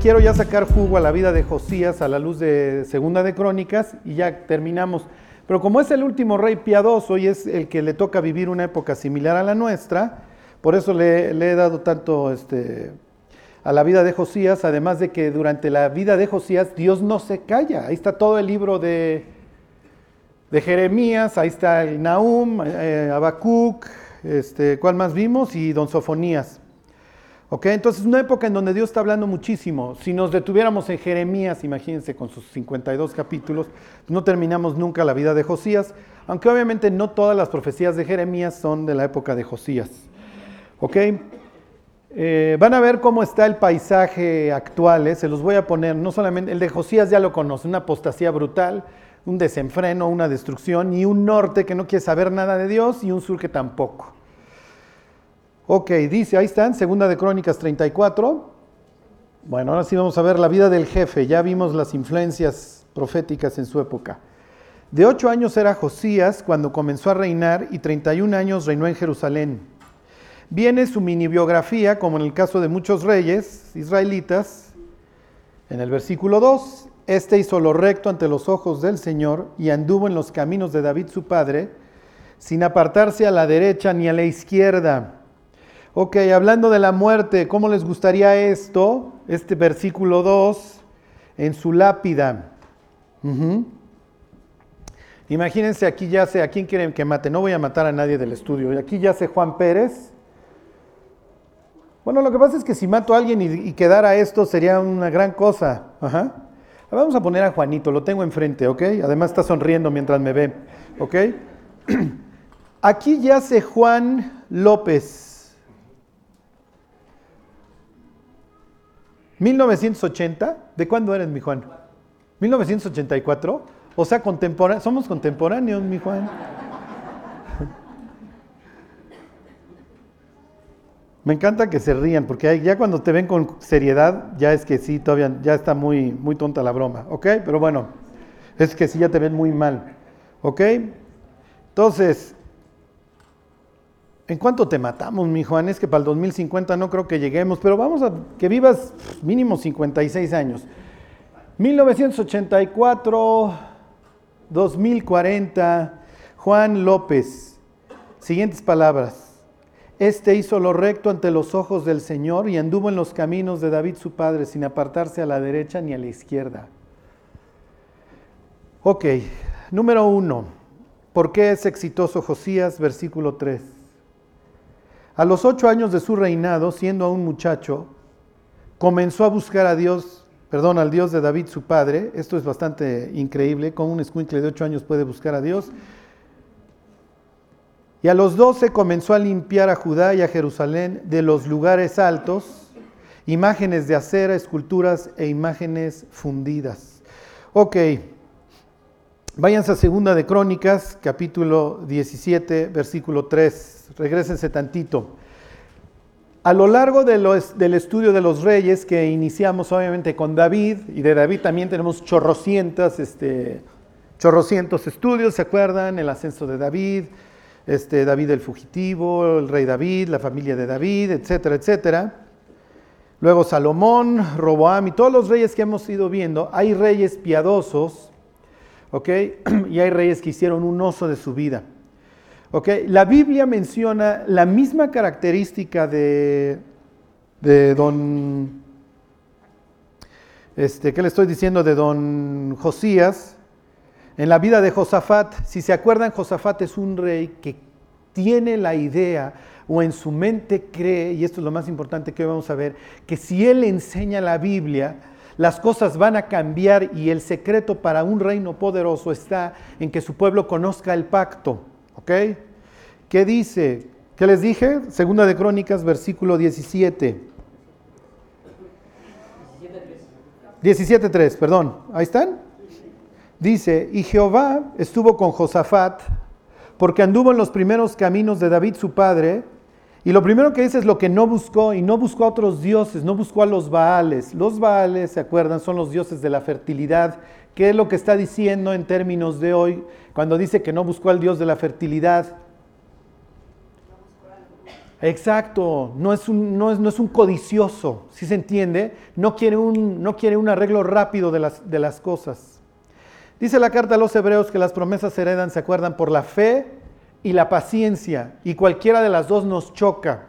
quiero ya sacar jugo a la vida de Josías a la luz de Segunda de Crónicas y ya terminamos. Pero como es el último rey piadoso y es el que le toca vivir una época similar a la nuestra, por eso le, he dado tanto este, a la vida de Josías, además de que durante la vida de Josías Dios no se calla. Ahí está todo el libro de, Jeremías, ahí está el Nahum, eh, este, ¿cuál más vimos? Y Don Sofonías. ¿Ok? Entonces, una época en donde Dios está hablando muchísimo. Si nos detuviéramos en Jeremías, imagínense, con sus 52 capítulos, no terminamos nunca la vida de Josías, aunque obviamente no todas las profecías de Jeremías son de la época de Josías. ¿Ok? Eh, van a ver cómo está el paisaje actual, ¿eh? se los voy a poner, no solamente, el de Josías ya lo conoce, una apostasía brutal, un desenfreno, una destrucción, y un norte que no quiere saber nada de Dios y un sur que tampoco. Ok, dice, ahí están, segunda de Crónicas 34. Bueno, ahora sí vamos a ver la vida del jefe, ya vimos las influencias proféticas en su época. De ocho años era Josías cuando comenzó a reinar y 31 años reinó en Jerusalén. Viene su mini biografía, como en el caso de muchos reyes israelitas, en el versículo 2. Este hizo lo recto ante los ojos del Señor y anduvo en los caminos de David su padre, sin apartarse a la derecha ni a la izquierda. Ok, hablando de la muerte, ¿cómo les gustaría esto? Este versículo 2 en su lápida. Imagínense aquí ya sé, ¿a quién quieren que mate? No voy a matar a nadie del estudio. Aquí ya sé Juan Pérez, bueno, lo que pasa es que si mato a alguien y, quedara esto sería una gran cosa. Ajá. Vamos a poner a Juanito, lo tengo enfrente, ¿ok? Además está sonriendo mientras me ve, ¿ok? Aquí yace Juan López. 1980, ¿de cuándo eres, mi Juan? 1984, o sea, somos contemporáneos, mi Juan. Me encanta que se rían, porque ya cuando te ven con seriedad, ya es que sí, todavía ya está muy, muy tonta la broma, ¿ok? Pero bueno, es que sí ya te ven muy mal, ¿ok? Entonces, ¿en cuánto te matamos, mi Juan? Es que para el 2050 no creo que lleguemos, pero vamos a que vivas mínimo 56 años. 1984, 2040, Juan López. Siguientes palabras. Este hizo lo recto ante los ojos del Señor y anduvo en los caminos de David su padre sin apartarse a la derecha ni a la izquierda. Ok, número uno. ¿Por qué es exitoso Josías? Versículo 3. A los ocho años de su reinado, siendo aún muchacho, comenzó a buscar a Dios, perdón, al Dios de David su padre. Esto es bastante increíble. Con un escuincle de ocho años puede buscar a Dios y a los doce comenzó a limpiar a Judá y a Jerusalén de los lugares altos, imágenes de acera, esculturas e imágenes fundidas. Ok, váyanse a Segunda de Crónicas, capítulo 17, versículo 3. Regrésense tantito. A lo largo del estudio de los reyes, que iniciamos obviamente con David, y de David también tenemos chorrocientas, este, chorrocientos estudios, ¿se acuerdan? El ascenso de David, este, David el fugitivo, el rey David, la familia de David, etcétera, etcétera. Luego Salomón, Roboam y todos los reyes que hemos ido viendo, hay reyes piadosos, ¿ok? Y hay reyes que hicieron un oso de su vida. La Biblia menciona la misma característica de, de don, este, ¿qué le estoy diciendo? De don Josías, en la vida de Josafat, si se acuerdan, Josafat es un rey que tiene la idea o en su mente cree, y esto es lo más importante que vamos a ver, que si él enseña la Biblia, las cosas van a cambiar y el secreto para un reino poderoso está en que su pueblo conozca el pacto. ¿Ok? ¿Qué dice? ¿Qué les dije? Segunda de Crónicas, versículo 17. 17.3, perdón. ¿Ahí están? Dice, y Jehová estuvo con Josafat porque anduvo en los primeros caminos de David su padre. Y lo primero que dice es lo que no buscó, y no buscó a otros dioses, no buscó a los Baales. Los Baales, ¿se acuerdan? Son los dioses de la fertilidad. ¿Qué es lo que está diciendo en términos de hoy cuando dice que no buscó al dios de la fertilidad? Exacto, no es un, no es, no es un codicioso, si se entiende? No quiere, un, no quiere un arreglo rápido de las, de las cosas. Dice la carta a los hebreos que las promesas se heredan, se acuerdan, por la fe y la paciencia, y cualquiera de las dos nos choca,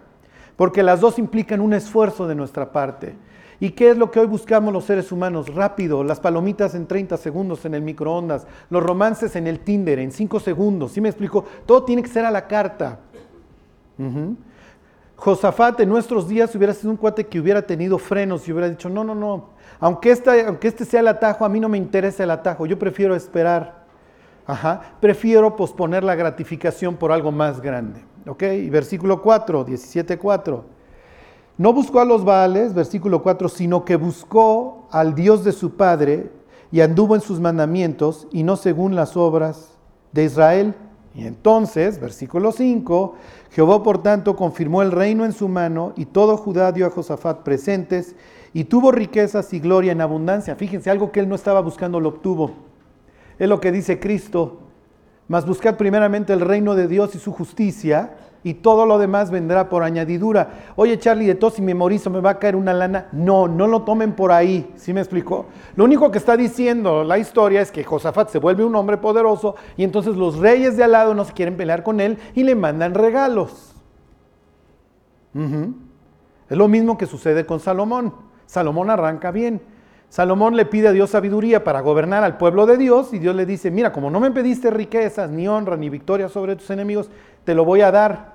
porque las dos implican un esfuerzo de nuestra parte. ¿Y qué es lo que hoy buscamos los seres humanos? Rápido, las palomitas en 30 segundos en el microondas, los romances en el Tinder en 5 segundos. ¿Sí me explico? Todo tiene que ser a la carta. Josafat en nuestros días hubiera sido un cuate que hubiera tenido frenos y hubiera dicho, no, no, no, aunque, este, sea el atajo, a mí no me interesa el atajo, yo prefiero esperar. Prefiero posponer la gratificación por algo más grande. ¿Ok? Y versículo 4, 17, 4. No buscó a los Baales, versículo 4, sino que buscó al Dios de su Padre y anduvo en sus mandamientos y no según las obras de Israel. Y entonces, versículo 5, Jehová por tanto confirmó el reino en su mano y todo Judá dio a Josafat presentes y tuvo riquezas y gloria en abundancia. Fíjense, algo que él no estaba buscando lo obtuvo. Es lo que dice Cristo. Mas buscad primeramente el reino de Dios y su justicia y todo lo demás vendrá por añadidura. Oye, Charlie, de todo si memorizo me va a caer una lana. No, no lo tomen por ahí. ¿Sí me explicó? Lo único que está diciendo la historia es que Josafat se vuelve un hombre poderoso y entonces los reyes de al lado no se quieren pelear con él y le mandan regalos. Es lo mismo que sucede con Salomón. Salomón arranca bien. Salomón le pide a Dios sabiduría para gobernar al pueblo de Dios y Dios le dice, mira, como no me pediste riquezas, ni honra, ni victoria sobre tus enemigos, te lo voy a dar.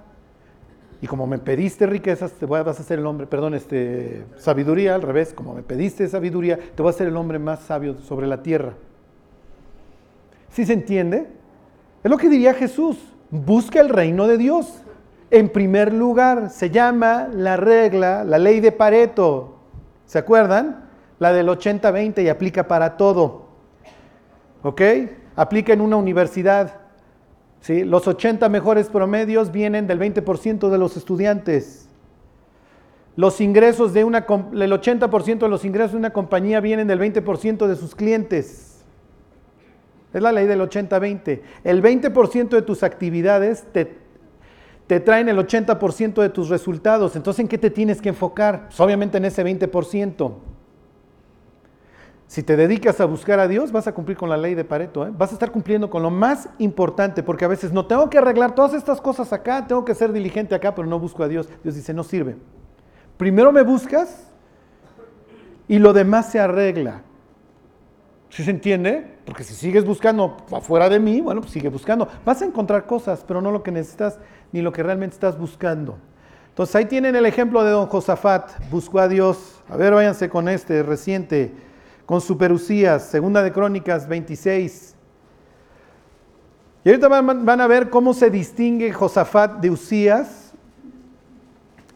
Y como me pediste riquezas, te vas a ser el hombre, perdón, este, sabiduría al revés, como me pediste sabiduría, te voy a ser el hombre más sabio sobre la tierra. ¿Sí se entiende? Es lo que diría Jesús, busca el reino de Dios. En primer lugar, se llama la regla, la ley de Pareto. ¿Se acuerdan? la del 80-20 y aplica para todo. ¿Ok? Aplica en una universidad. ¿Sí? Los 80 mejores promedios vienen del 20% de los estudiantes. Los ingresos de el 80% de los ingresos de una compañía vienen del 20% de sus clientes. Es la ley del 80-20. El 20% de tus actividades te, te traen el 80% de tus resultados. Entonces, ¿en qué te tienes que enfocar? Pues obviamente en ese 20%. Si te dedicas a buscar a Dios, vas a cumplir con la ley de Pareto. ¿eh? Vas a estar cumpliendo con lo más importante, porque a veces no tengo que arreglar todas estas cosas acá, tengo que ser diligente acá, pero no busco a Dios. Dios dice, no sirve. Primero me buscas y lo demás se arregla. ¿Sí se entiende? Porque si sigues buscando afuera de mí, bueno, pues sigue buscando. Vas a encontrar cosas, pero no lo que necesitas ni lo que realmente estás buscando. Entonces ahí tienen el ejemplo de don Josafat. Buscó a Dios. A ver, váyanse con este reciente con Superusías, segunda de Crónicas 26. Y ahorita van, a ver cómo se distingue Josafat de Usías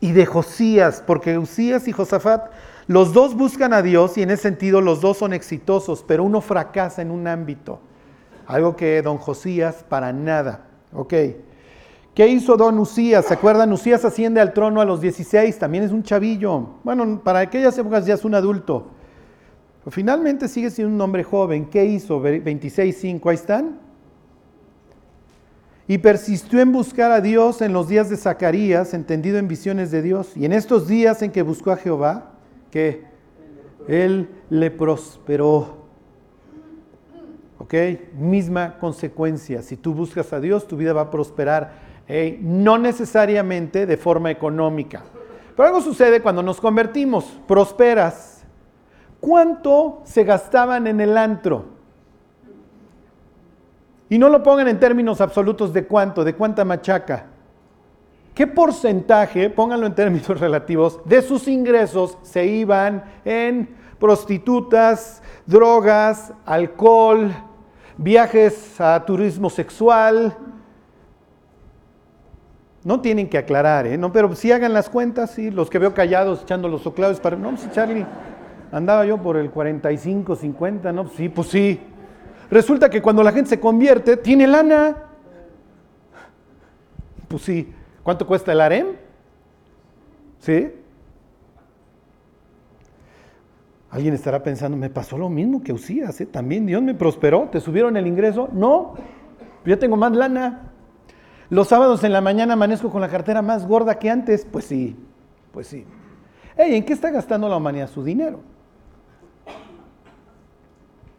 y de Josías, porque Usías y Josafat, los dos buscan a Dios y en ese sentido los dos son exitosos, pero uno fracasa en un ámbito, algo que don Josías para nada. Ok. ¿Qué hizo don Usías? ¿Se acuerdan? Usías asciende al trono a los 16, también es un chavillo. Bueno, para aquellas épocas ya es un adulto. Finalmente sigue siendo un hombre joven. ¿Qué hizo? 26.5, ahí están. Y persistió en buscar a Dios en los días de Zacarías, entendido en visiones de Dios. Y en estos días en que buscó a Jehová, que Él le prosperó. ¿Ok? Misma consecuencia. Si tú buscas a Dios, tu vida va a prosperar. No necesariamente de forma económica. Pero algo sucede cuando nos convertimos. Prosperas ¿Cuánto se gastaban en el antro? Y no lo pongan en términos absolutos de cuánto, de cuánta machaca. ¿Qué porcentaje, pónganlo en términos relativos, de sus ingresos se iban en prostitutas, drogas, alcohol, viajes a turismo sexual? No tienen que aclarar, ¿eh? No, pero si hagan las cuentas, sí, los que veo callados echando los oclavos para... No, Charlie, andaba yo por el 45, 50, ¿no? Sí, pues sí. Resulta que cuando la gente se convierte, tiene lana. Pues sí. ¿Cuánto cuesta el harem? ¿Sí? Alguien estará pensando, me pasó lo mismo que Usías, ¿eh? también Dios me prosperó, ¿te subieron el ingreso? No, yo tengo más lana. Los sábados en la mañana amanezco con la cartera más gorda que antes. Pues sí, pues sí. Hey, ¿en qué está gastando la humanidad su dinero?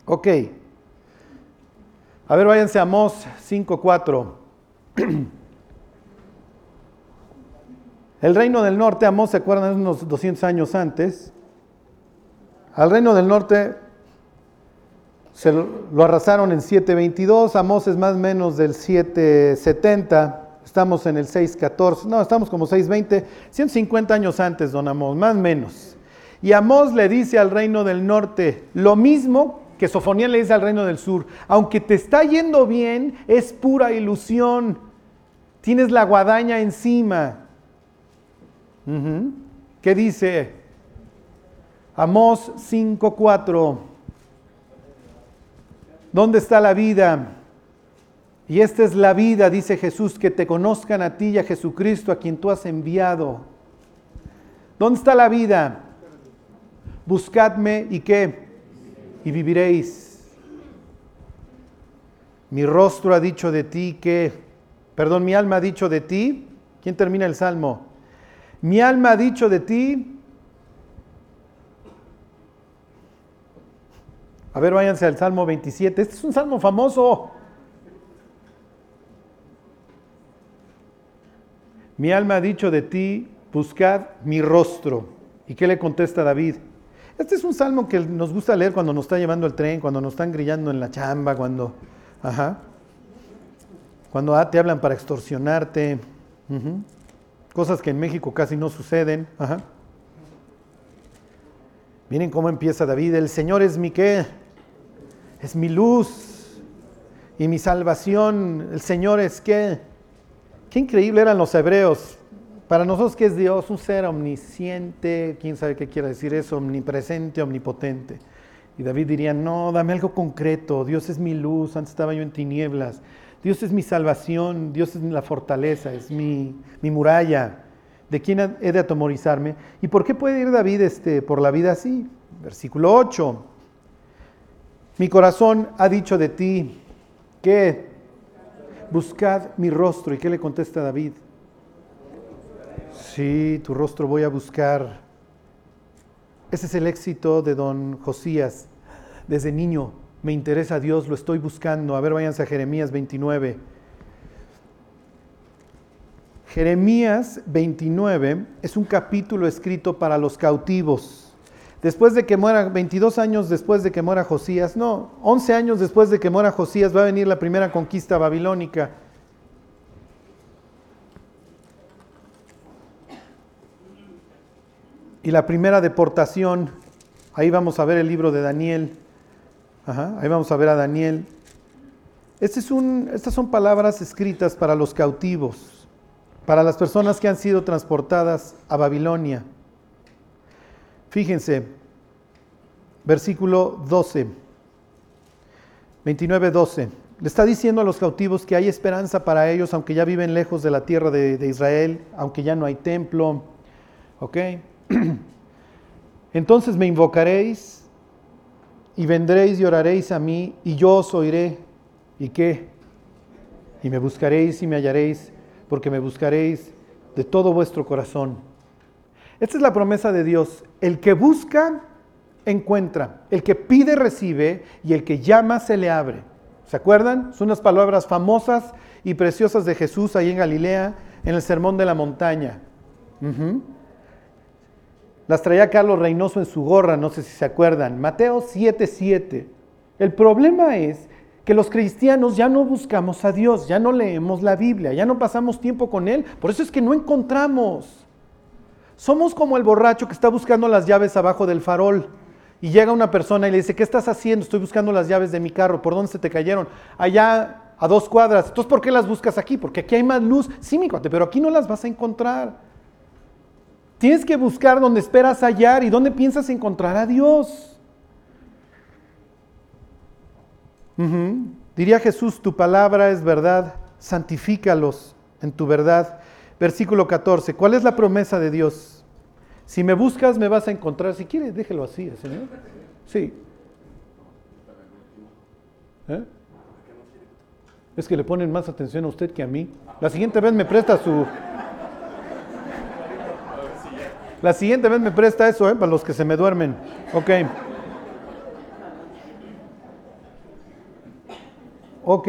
Ok. A ver, váyanse a Mos 5.4. El reino del norte, Amós, ¿se acuerdan? Unos 200 años antes. Al reino del norte se lo arrasaron en 722, Amós es más o menos del 770, estamos en el 614, no, estamos como 620, 150 años antes, don Amós, más o menos. Y Amós le dice al reino del norte lo mismo que Sofonía le dice al reino del sur, aunque te está yendo bien, es pura ilusión, tienes la guadaña encima. ¿Qué dice? Amós 5:4. ¿Dónde está la vida? Y esta es la vida, dice Jesús, que te conozcan a ti y a Jesucristo, a quien tú has enviado. ¿Dónde está la vida? Buscadme y qué? Y viviréis. Mi rostro ha dicho de ti que, perdón, mi alma ha dicho de ti. ¿Quién termina el salmo? Mi alma ha dicho de ti. A ver, váyanse al Salmo 27. Este es un salmo famoso. Mi alma ha dicho de ti, buscad mi rostro. ¿Y qué le contesta David? Este es un salmo que nos gusta leer cuando nos está llevando el tren, cuando nos están grillando en la chamba, cuando, ajá, cuando ah, te hablan para extorsionarte. Cosas que en México casi no suceden. Miren cómo empieza David. El Señor es mi qué? Es mi luz y mi salvación. El Señor es qué? Qué increíble eran los hebreos. Para nosotros, ¿qué es Dios? Un ser omnisciente, quién sabe qué quiere decir eso, omnipresente, omnipotente. Y David diría, no, dame algo concreto, Dios es mi luz, antes estaba yo en tinieblas, Dios es mi salvación, Dios es la fortaleza, es mi, muralla. ¿De quién he de atemorizarme? ¿Y por qué puede ir David este, por la vida así? Versículo 8. Mi corazón ha dicho de ti que buscad mi rostro. ¿Y qué le contesta David? Sí, tu rostro voy a buscar. Ese es el éxito de don Josías desde niño me interesa Dios, lo estoy buscando. A ver, váyanse a Jeremías 29. Jeremías 29 es un capítulo escrito para los cautivos. Después de que muera, 22 años después de que muera Josías, no, 11 años después de que muera Josías va a venir la primera conquista babilónica. Y la primera deportación, ahí vamos a ver el libro de Daniel ahí vamos a ver a Daniel. Este es un, estas son palabras escritas para los cautivos, para las personas que han sido transportadas a Babilonia. Fíjense, versículo 12, 29, 12. Le está diciendo a los cautivos que hay esperanza para ellos, aunque ya viven lejos de la tierra de, de Israel, aunque ya no hay templo. ¿Ok? Entonces me invocaréis y vendréis y oraréis a mí, y yo os oiré. ¿Y qué? Y me buscaréis y me hallaréis, porque me buscaréis de todo vuestro corazón. Esta es la promesa de Dios. El que busca, encuentra. El que pide, recibe. Y el que llama, se le abre. ¿Se acuerdan? Son unas palabras famosas y preciosas de Jesús ahí en Galilea, en el Sermón de la Montaña. Las traía Carlos Reynoso en su gorra, no sé si se acuerdan. Mateo 7:7. El problema es que los cristianos ya no buscamos a Dios, ya no leemos la Biblia, ya no pasamos tiempo con Él. Por eso es que no encontramos. Somos como el borracho que está buscando las llaves abajo del farol. Y llega una persona y le dice, ¿qué estás haciendo? Estoy buscando las llaves de mi carro. ¿Por dónde se te cayeron? Allá a dos cuadras. Entonces, ¿por qué las buscas aquí? Porque aquí hay más luz. Sí, mi cuate, pero aquí no las vas a encontrar. Tienes que buscar donde esperas hallar y donde piensas encontrar a Dios. Diría Jesús, tu palabra es verdad, santifícalos en tu verdad. Versículo 14, ¿cuál es la promesa de Dios? Si me buscas, me vas a encontrar. Si quieres, déjelo así, ¿eh, Señor. Sí. ¿Eh? Es que le ponen más atención a usted que a mí. La siguiente vez me presta su... La siguiente vez me presta eso, ¿eh? Para los que se me duermen. Ok. Ok.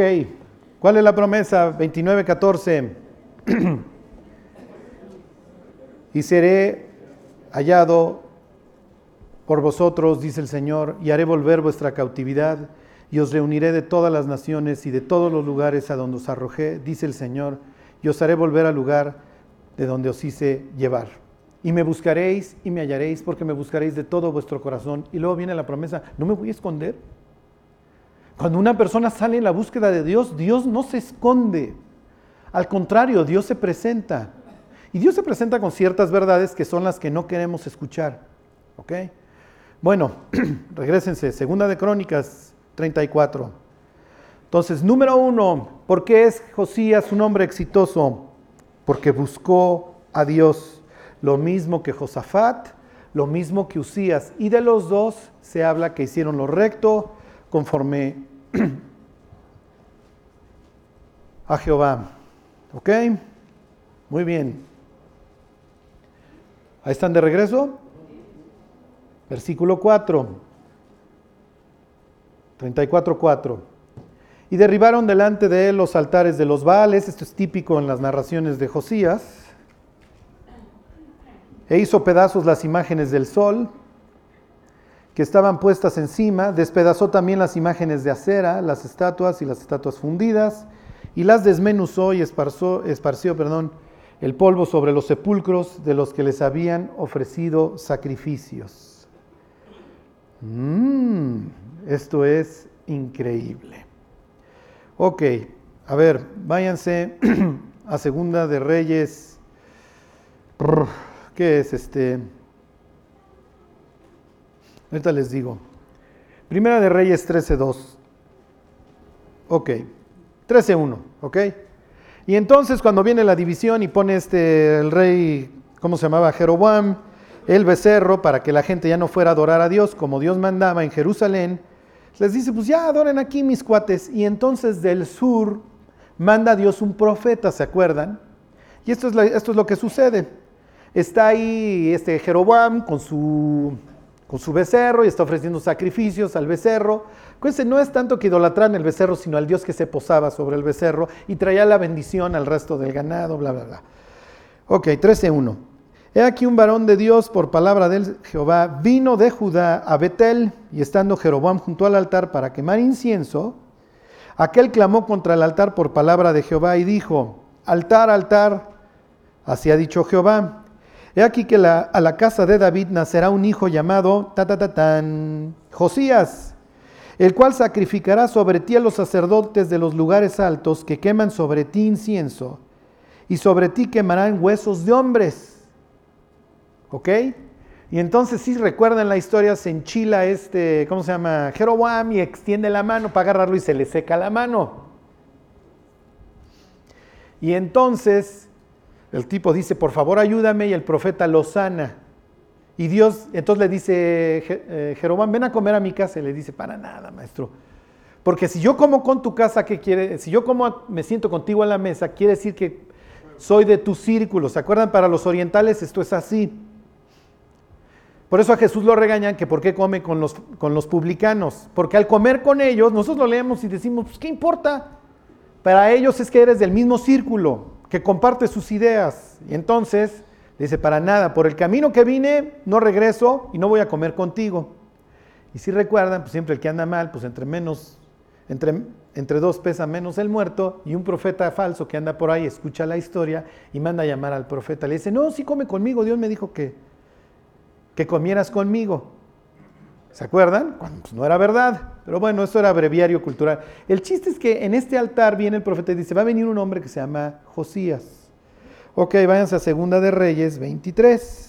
¿Cuál es la promesa? 29.14. y seré hallado por vosotros, dice el Señor, y haré volver vuestra cautividad, y os reuniré de todas las naciones y de todos los lugares a donde os arrojé, dice el Señor, y os haré volver al lugar de donde os hice llevar. Y me buscaréis y me hallaréis, porque me buscaréis de todo vuestro corazón. Y luego viene la promesa, no me voy a esconder. Cuando una persona sale en la búsqueda de Dios, Dios no se esconde. Al contrario, Dios se presenta. Y Dios se presenta con ciertas verdades que son las que no queremos escuchar. ¿Ok? Bueno, regresense, segunda de Crónicas 34. Entonces, número uno, ¿por qué es Josías un hombre exitoso? Porque buscó a Dios, lo mismo que Josafat, lo mismo que Usías. Y de los dos se habla que hicieron lo recto conforme a Jehová. ¿Ok? Muy bien. Ahí están de regreso. Versículo 4. 34, 4. Y derribaron delante de él los altares de los Baales, esto es típico en las narraciones de Josías, e hizo pedazos las imágenes del sol que estaban puestas encima, despedazó también las imágenes de acera, las estatuas y las estatuas fundidas, y las desmenuzó y esparció, perdón, el polvo sobre los sepulcros de los que les habían ofrecido sacrificios. Mm, esto es increíble. Ok, a ver, váyanse a Segunda de Reyes. ¿Qué es este? Ahorita les digo. Primera de Reyes 13.2. Ok. 13.1. Ok. Y entonces cuando viene la división y pone este el rey, ¿cómo se llamaba? Jeroboam, el becerro, para que la gente ya no fuera a adorar a Dios como Dios mandaba en Jerusalén, les dice, pues ya adoren aquí mis cuates. Y entonces del sur manda Dios un profeta, ¿se acuerdan? Y esto es, esto es lo que sucede. Está ahí este Jeroboam con su, con su becerro y está ofreciendo sacrificios al becerro. Acuérdense, no es tanto que idolatran el becerro, sino al Dios que se posaba sobre el becerro y traía la bendición al resto del ganado, bla, bla, bla. Ok, 13.1. He aquí un varón de Dios por palabra de Jehová vino de Judá a Betel y estando Jeroboam junto al altar para quemar incienso, aquel clamó contra el altar por palabra de Jehová y dijo, altar, altar, así ha dicho Jehová. He aquí que a la casa de David nacerá un hijo llamado ta, ta, ta, tan, Josías el cual sacrificará sobre ti a los sacerdotes de los lugares altos que queman sobre ti incienso, y sobre ti quemarán huesos de hombres. ¿Ok? Y entonces si recuerdan la historia, se enchila este, ¿cómo se llama? Jeroboam y extiende la mano para agarrarlo y se le seca la mano. Y entonces el tipo dice, por favor ayúdame y el profeta lo sana. Y Dios, entonces le dice, eh, Jeroboam, ven a comer a mi casa. Y le dice, para nada, maestro. Porque si yo como con tu casa, ¿qué quiere? Si yo como me siento contigo a la mesa, quiere decir que soy de tu círculo. ¿Se acuerdan? Para los orientales esto es así. Por eso a Jesús lo regañan que por qué come con los, con los publicanos. Porque al comer con ellos, nosotros lo leemos y decimos, pues ¿qué importa? Para ellos es que eres del mismo círculo, que comparte sus ideas. Y entonces Dice, para nada, por el camino que vine, no regreso y no voy a comer contigo. Y si recuerdan, pues siempre el que anda mal, pues entre menos, entre, entre dos pesa menos el muerto, y un profeta falso que anda por ahí escucha la historia y manda a llamar al profeta. Le dice, no, sí come conmigo, Dios me dijo que, que comieras conmigo. ¿Se acuerdan? Cuando pues, no era verdad. Pero bueno, eso era breviario cultural. El chiste es que en este altar viene el profeta y dice, va a venir un hombre que se llama Josías. Ok, váyanse a Segunda de Reyes 23.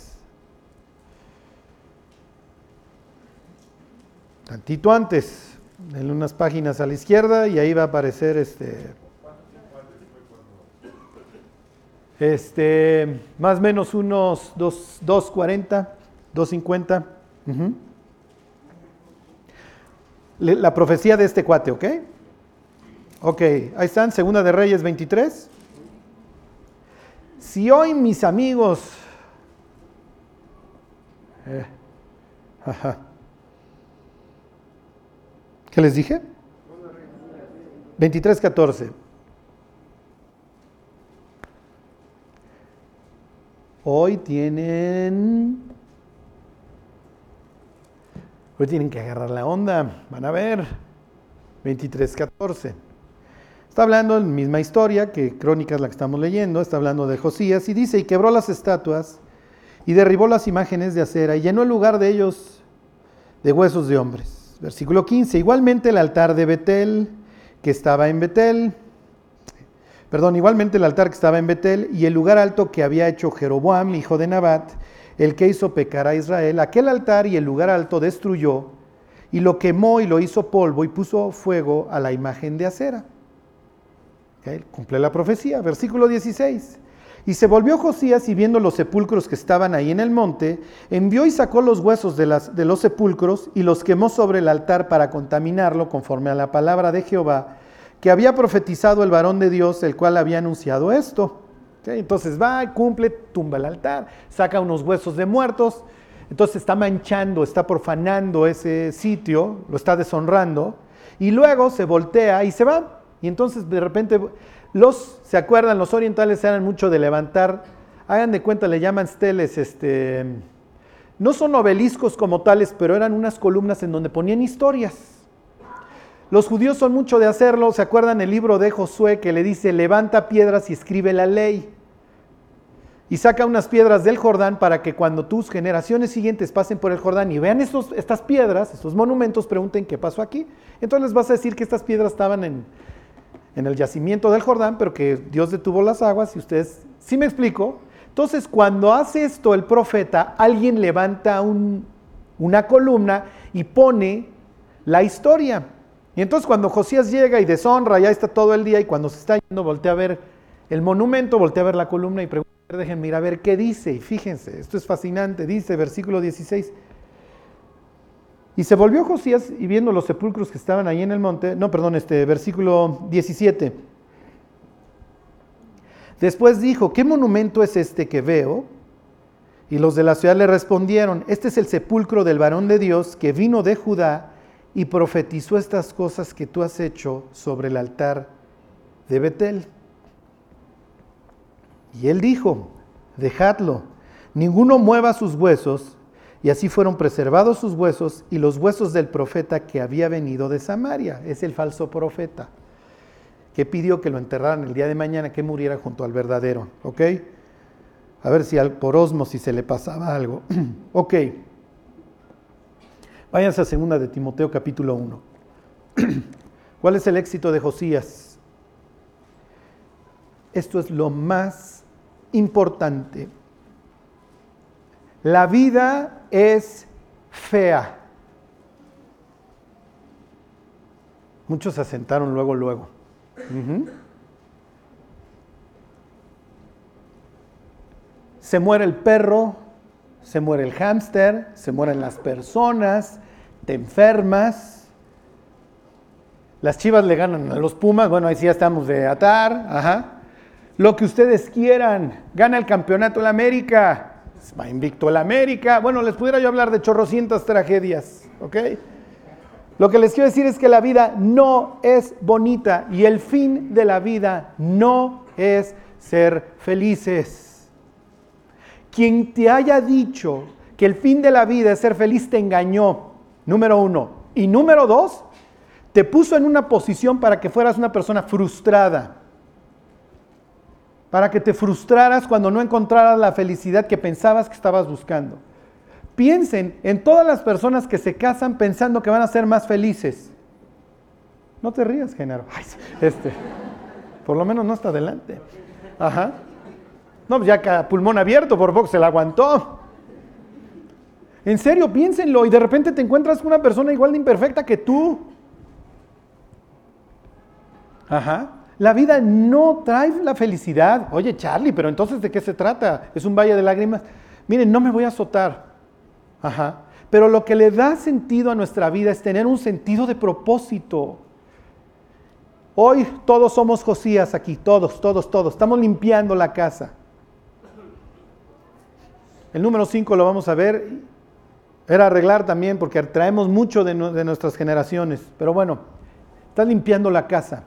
Tantito antes, en unas páginas a la izquierda y ahí va a aparecer este. Este, más o menos unos 240, 250. La profecía de este cuate, ¿ok? Ok, ahí están, Segunda de Reyes 23. Si hoy mis amigos... Eh, ¿Qué les dije? 23.14. Hoy tienen... Hoy tienen que agarrar la onda. Van a ver. 23.14. Está hablando la misma historia que Crónicas la que estamos leyendo. Está hablando de Josías y dice, y quebró las estatuas y derribó las imágenes de acera y llenó el lugar de ellos de huesos de hombres. Versículo 15. Igualmente el altar de Betel que estaba en Betel, perdón, igualmente el altar que estaba en Betel y el lugar alto que había hecho Jeroboam, hijo de Nabat, el que hizo pecar a Israel, aquel altar y el lugar alto destruyó y lo quemó y lo hizo polvo y puso fuego a la imagen de acera. Cumple la profecía, versículo 16. Y se volvió Josías y viendo los sepulcros que estaban ahí en el monte, envió y sacó los huesos de, de los sepulcros y los quemó sobre el altar para contaminarlo conforme a la palabra de Jehová, que había profetizado el varón de Dios, el cual había anunciado esto. Entonces va, cumple, tumba el altar, saca unos huesos de muertos, entonces está manchando, está profanando ese sitio, lo está deshonrando, y luego se voltea y se va. Y entonces de repente los, ¿se acuerdan? Los orientales eran mucho de levantar, hagan de cuenta, le llaman steles, este, no son obeliscos como tales, pero eran unas columnas en donde ponían historias. Los judíos son mucho de hacerlo, ¿se acuerdan el libro de Josué que le dice, levanta piedras y escribe la ley? Y saca unas piedras del Jordán para que cuando tus generaciones siguientes pasen por el Jordán y vean estos, estas piedras, estos monumentos, pregunten qué pasó aquí. Entonces les vas a decir que estas piedras estaban en, en el yacimiento del Jordán, pero que Dios detuvo las aguas, y ustedes, ¿sí me explico? Entonces, cuando hace esto el profeta, alguien levanta una columna y pone la historia. Y entonces cuando Josías llega y deshonra, ya está todo el día, y cuando se está yendo, voltea a ver el monumento, voltea a ver la columna y pregunta, déjenme ir a ver qué dice. Y fíjense, esto es fascinante, dice versículo 16, y se volvió Josías y viendo los sepulcros que estaban ahí en el monte, no, perdón, este versículo 17. Después dijo, ¿qué monumento es este que veo? Y los de la ciudad le respondieron, este es el sepulcro del varón de Dios que vino de Judá y profetizó estas cosas que tú has hecho sobre el altar de Betel. Y él dijo, dejadlo, ninguno mueva sus huesos y así fueron preservados sus huesos y los huesos del profeta que había venido de Samaria. Es el falso profeta que pidió que lo enterraran el día de mañana, que muriera junto al verdadero. ¿Ok? A ver si al, por si se le pasaba algo. ok. Váyanse a segunda de Timoteo capítulo 1. ¿Cuál es el éxito de Josías? Esto es lo más importante. La vida es fea. Muchos se asentaron luego, luego. Se muere el perro, se muere el hámster, se mueren las personas, te enfermas. Las chivas le ganan a los Pumas, bueno, ahí sí ya estamos de atar, ajá. Lo que ustedes quieran, gana el campeonato de la América, va invicto el América. Bueno, les pudiera yo hablar de chorrocientas tragedias, ¿ok? Lo que les quiero decir es que la vida no es bonita y el fin de la vida no es ser felices. Quien te haya dicho que el fin de la vida es ser feliz te engañó, número uno. Y número dos, te puso en una posición para que fueras una persona frustrada para que te frustraras cuando no encontraras la felicidad que pensabas que estabas buscando. Piensen en todas las personas que se casan pensando que van a ser más felices. No te rías, Genaro. este, por lo menos no está adelante. Ajá. No, pues ya pulmón abierto, por poco se la aguantó. En serio, piénsenlo y de repente te encuentras con una persona igual de imperfecta que tú. Ajá. La vida no trae la felicidad. Oye, Charlie, pero entonces ¿de qué se trata? ¿Es un valle de lágrimas? Miren, no me voy a azotar. Ajá. Pero lo que le da sentido a nuestra vida es tener un sentido de propósito. Hoy todos somos Josías aquí, todos, todos, todos. Estamos limpiando la casa. El número 5 lo vamos a ver. Era arreglar también porque traemos mucho de, nuestras generaciones. Pero bueno, está limpiando la casa.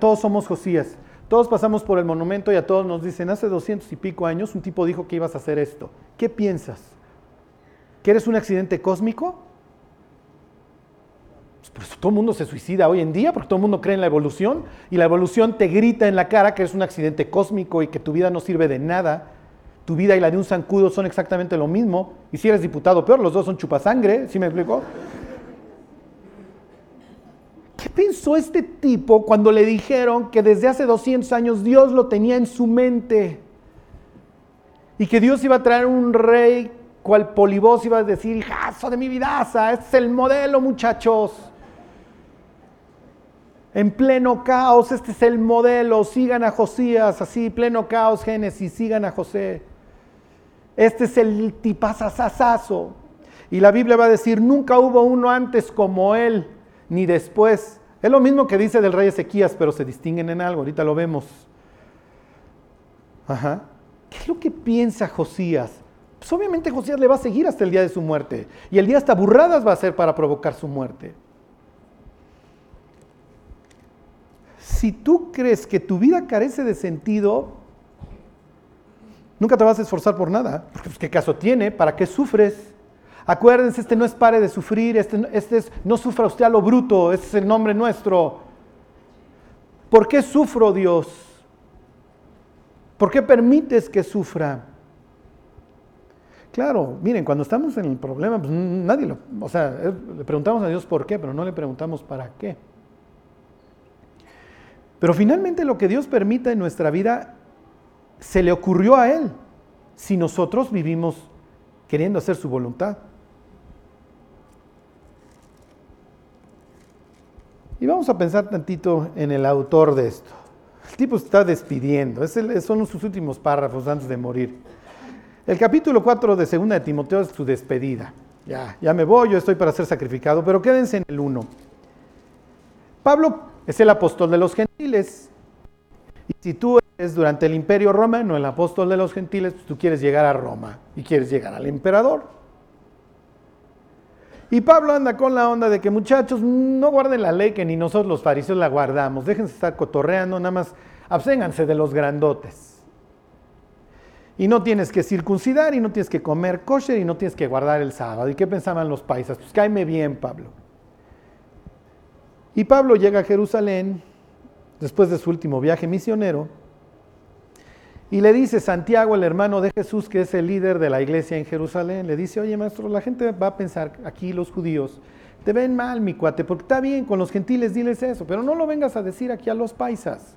todos somos Josías. Todos pasamos por el monumento y a todos nos dicen, hace doscientos y pico años un tipo dijo que ibas a hacer esto. ¿Qué piensas? ¿Que eres un accidente cósmico? Pues por eso todo el mundo se suicida hoy en día, porque todo el mundo cree en la evolución y la evolución te grita en la cara que eres un accidente cósmico y que tu vida no sirve de nada. Tu vida y la de un zancudo son exactamente lo mismo. Y si eres diputado, peor, los dos son chupasangre, ¿sí me explico? ¿Qué pensó este tipo cuando le dijeron que desde hace 200 años Dios lo tenía en su mente? Y que Dios iba a traer un rey cual polibos iba a decir, hijazo de mi vidaza, este es el modelo muchachos. En pleno caos, este es el modelo, sigan a Josías, así, pleno caos, Génesis, sigan a José. Este es el tipazazazazo. Y la Biblia va a decir, nunca hubo uno antes como él, ni después. Es lo mismo que dice del rey Ezequías, pero se distinguen en algo, ahorita lo vemos. Ajá. ¿Qué es lo que piensa Josías? Pues obviamente Josías le va a seguir hasta el día de su muerte. Y el día hasta burradas va a ser para provocar su muerte. si tú crees que tu vida carece de sentido, nunca te vas a esforzar por nada. Pues, ¿Qué caso tiene? ¿Para qué sufres? Acuérdense, este no es pare de sufrir, este, este es no sufra usted a lo bruto, ese es el nombre nuestro. ¿Por qué sufro, Dios? ¿Por qué permites que sufra? Claro, miren, cuando estamos en el problema, pues nadie lo, o sea, le preguntamos a Dios por qué, pero no le preguntamos para qué. Pero finalmente lo que Dios permita en nuestra vida se le ocurrió a Él si nosotros vivimos queriendo hacer su voluntad. Y vamos a pensar tantito en el autor de esto. El tipo se está despidiendo, son sus últimos párrafos antes de morir. El capítulo 4 de 2 de Timoteo es su despedida. Ya, ya me voy, yo estoy para ser sacrificado, pero quédense en el 1. Pablo es el apóstol de los gentiles. Y si tú eres durante el imperio romano el apóstol de los gentiles, pues tú quieres llegar a Roma y quieres llegar al emperador. Y Pablo anda con la onda de que muchachos, no guarden la ley que ni nosotros los fariseos la guardamos, déjense estar cotorreando, nada más absténganse de los grandotes. Y no tienes que circuncidar y no tienes que comer kosher y no tienes que guardar el sábado. ¿Y qué pensaban los paisas? Pues cáeme bien, Pablo. Y Pablo llega a Jerusalén después de su último viaje misionero y le dice Santiago, el hermano de Jesús, que es el líder de la iglesia en Jerusalén, le dice, oye maestro, la gente va a pensar aquí los judíos, te ven mal mi cuate, porque está bien con los gentiles, diles eso, pero no lo vengas a decir aquí a los paisas.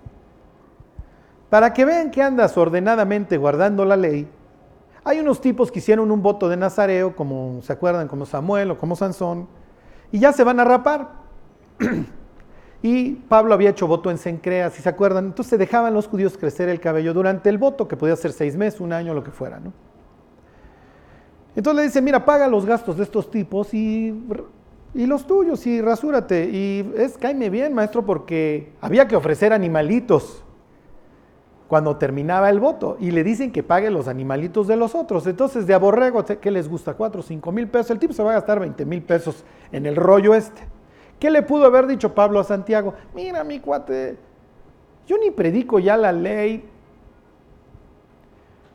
Para que vean que andas ordenadamente guardando la ley, hay unos tipos que hicieron un voto de Nazareo, como se acuerdan, como Samuel o como Sansón, y ya se van a rapar. y Pablo había hecho voto en Sencrea, si se acuerdan. Entonces dejaban los judíos crecer el cabello durante el voto, que podía ser seis meses, un año, lo que fuera. ¿no? Entonces le dice, mira, paga los gastos de estos tipos y, y los tuyos y rasúrate. Y es, cáeme bien, maestro, porque había que ofrecer animalitos cuando terminaba el voto y le dicen que pague los animalitos de los otros. Entonces, de aborrego, ¿qué les gusta? ¿Cuatro cinco mil pesos? El tipo se va a gastar 20 mil pesos en el rollo este. ¿Qué le pudo haber dicho Pablo a Santiago? Mira, mi cuate, yo ni predico ya la ley.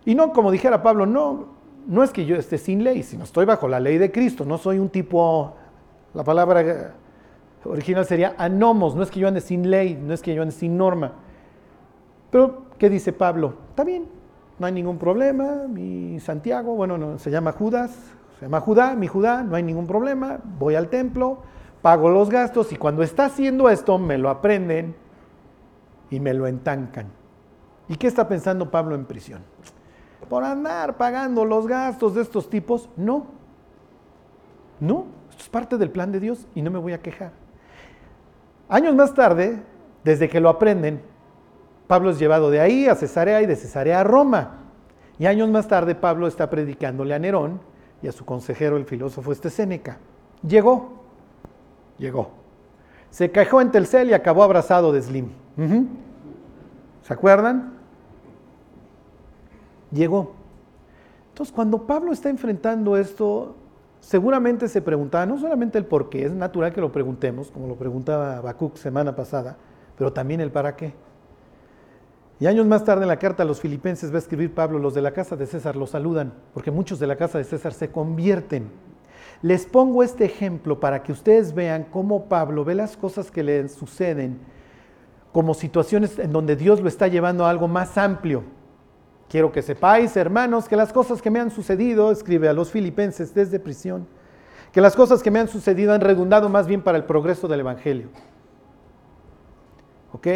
Y no, como dijera Pablo, no, no es que yo esté sin ley, sino estoy bajo la ley de Cristo. No soy un tipo, la palabra original sería anomos, no es que yo ande sin ley, no es que yo ande sin norma. Pero, ¿qué dice Pablo? Está bien, no hay ningún problema, mi Santiago, bueno, no, se llama Judas, se llama Judá, mi Judá, no hay ningún problema, voy al templo, pago los gastos y cuando está haciendo esto me lo aprenden y me lo entancan. ¿Y qué está pensando Pablo en prisión? Por andar pagando los gastos de estos tipos, no. No, esto es parte del plan de Dios y no me voy a quejar. Años más tarde, desde que lo aprenden, Pablo es llevado de ahí a Cesarea y de Cesarea a Roma. Y años más tarde Pablo está predicándole a Nerón y a su consejero, el filósofo este Séneca. Llegó, llegó. Se quejó en Telcel y acabó abrazado de Slim. ¿Se acuerdan? Llegó. Entonces, cuando Pablo está enfrentando esto, seguramente se preguntaba no solamente el por qué, es natural que lo preguntemos, como lo preguntaba Habacuc semana pasada, pero también el para qué. Y años más tarde en la carta a los filipenses va a escribir Pablo, los de la casa de César los saludan, porque muchos de la casa de César se convierten. Les pongo este ejemplo para que ustedes vean cómo Pablo ve las cosas que le suceden como situaciones en donde Dios lo está llevando a algo más amplio. Quiero que sepáis, hermanos, que las cosas que me han sucedido, escribe a los filipenses desde prisión, que las cosas que me han sucedido han redundado más bien para el progreso del Evangelio. ¿Ok?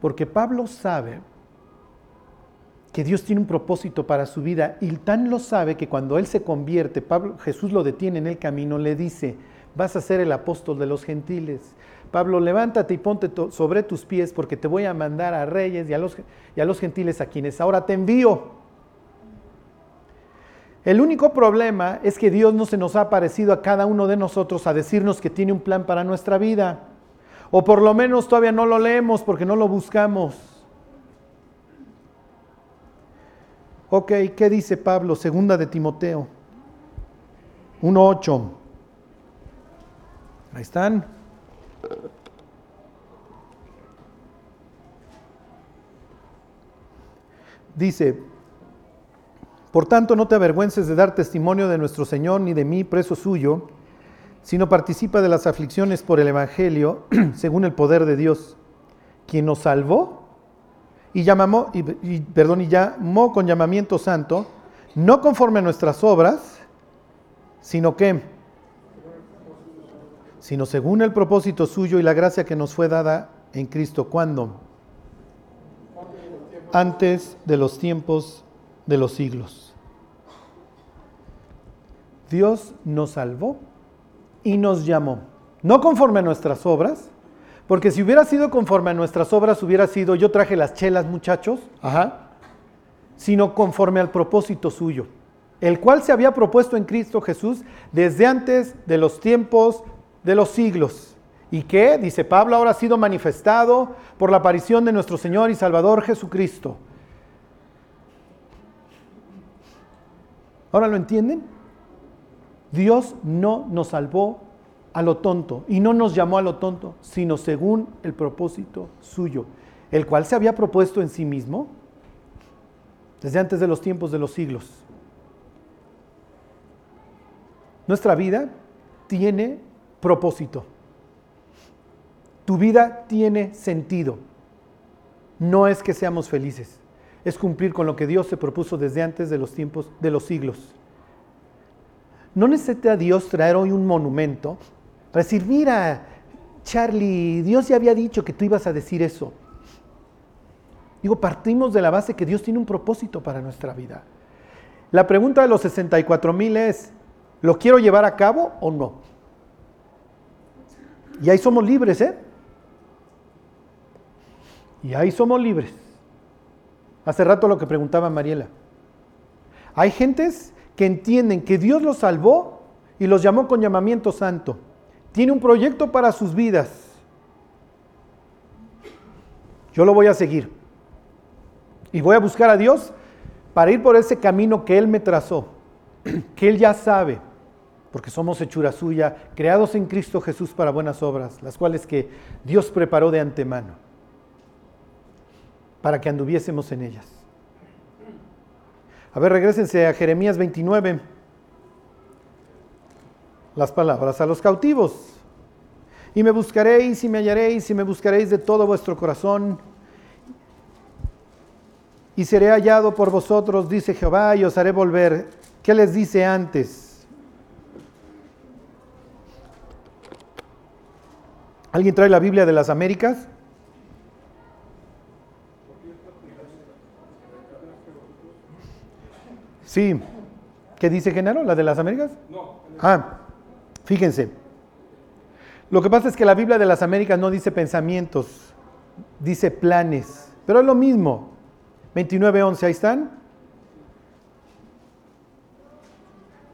Porque Pablo sabe que Dios tiene un propósito para su vida y tan lo sabe que cuando él se convierte, Pablo, Jesús lo detiene en el camino, le dice, vas a ser el apóstol de los gentiles. Pablo, levántate y ponte sobre tus pies porque te voy a mandar a reyes y a, los, y a los gentiles a quienes ahora te envío. El único problema es que Dios no se nos ha aparecido a cada uno de nosotros a decirnos que tiene un plan para nuestra vida. O por lo menos todavía no lo leemos porque no lo buscamos. Ok, ¿qué dice Pablo? Segunda de Timoteo 1.8. Ahí están. Dice, por tanto no te avergüences de dar testimonio de nuestro Señor ni de mí, preso suyo, sino participa de las aflicciones por el Evangelio, según el poder de Dios, quien nos salvó y llamó, y, perdón, y llamó con llamamiento santo, no conforme a nuestras obras, sino que, sino según el propósito suyo y la gracia que nos fue dada en Cristo. ¿Cuándo? Antes de los tiempos de los siglos. Dios nos salvó y nos llamó. No conforme a nuestras obras, porque si hubiera sido conforme a nuestras obras, hubiera sido yo traje las chelas, muchachos, ajá, sino conforme al propósito suyo, el cual se había propuesto en Cristo Jesús desde antes de los tiempos de los siglos. ¿Y que, dice Pablo, ahora ha sido manifestado por la aparición de nuestro Señor y Salvador Jesucristo. ¿Ahora lo entienden? Dios no nos salvó a lo tonto y no nos llamó a lo tonto, sino según el propósito suyo, el cual se había propuesto en sí mismo desde antes de los tiempos de los siglos. Nuestra vida tiene propósito. Tu vida tiene sentido. No es que seamos felices, es cumplir con lo que Dios se propuso desde antes de los tiempos de los siglos. No necesita Dios traer hoy un monumento para decir, mira, Charlie, Dios ya había dicho que tú ibas a decir eso. Digo, partimos de la base que Dios tiene un propósito para nuestra vida. La pregunta de los 64 mil es, ¿lo quiero llevar a cabo o no? Y ahí somos libres, ¿eh? Y ahí somos libres. Hace rato lo que preguntaba Mariela. Hay gentes que entienden que Dios los salvó y los llamó con llamamiento santo. Tiene un proyecto para sus vidas. Yo lo voy a seguir. Y voy a buscar a Dios para ir por ese camino que Él me trazó, que Él ya sabe porque somos hechura suya, creados en Cristo Jesús para buenas obras, las cuales que Dios preparó de antemano, para que anduviésemos en ellas. A ver, regresense a Jeremías 29. Las palabras a los cautivos. Y me buscaréis y me hallaréis y me buscaréis de todo vuestro corazón. Y seré hallado por vosotros, dice Jehová, y os haré volver. ¿Qué les dice antes? ¿Alguien trae la Biblia de las Américas? Sí. ¿Qué dice Genaro? ¿La de las Américas? No. Ah, fíjense. Lo que pasa es que la Biblia de las Américas no dice pensamientos, dice planes. Pero es lo mismo. 29.11, ahí están.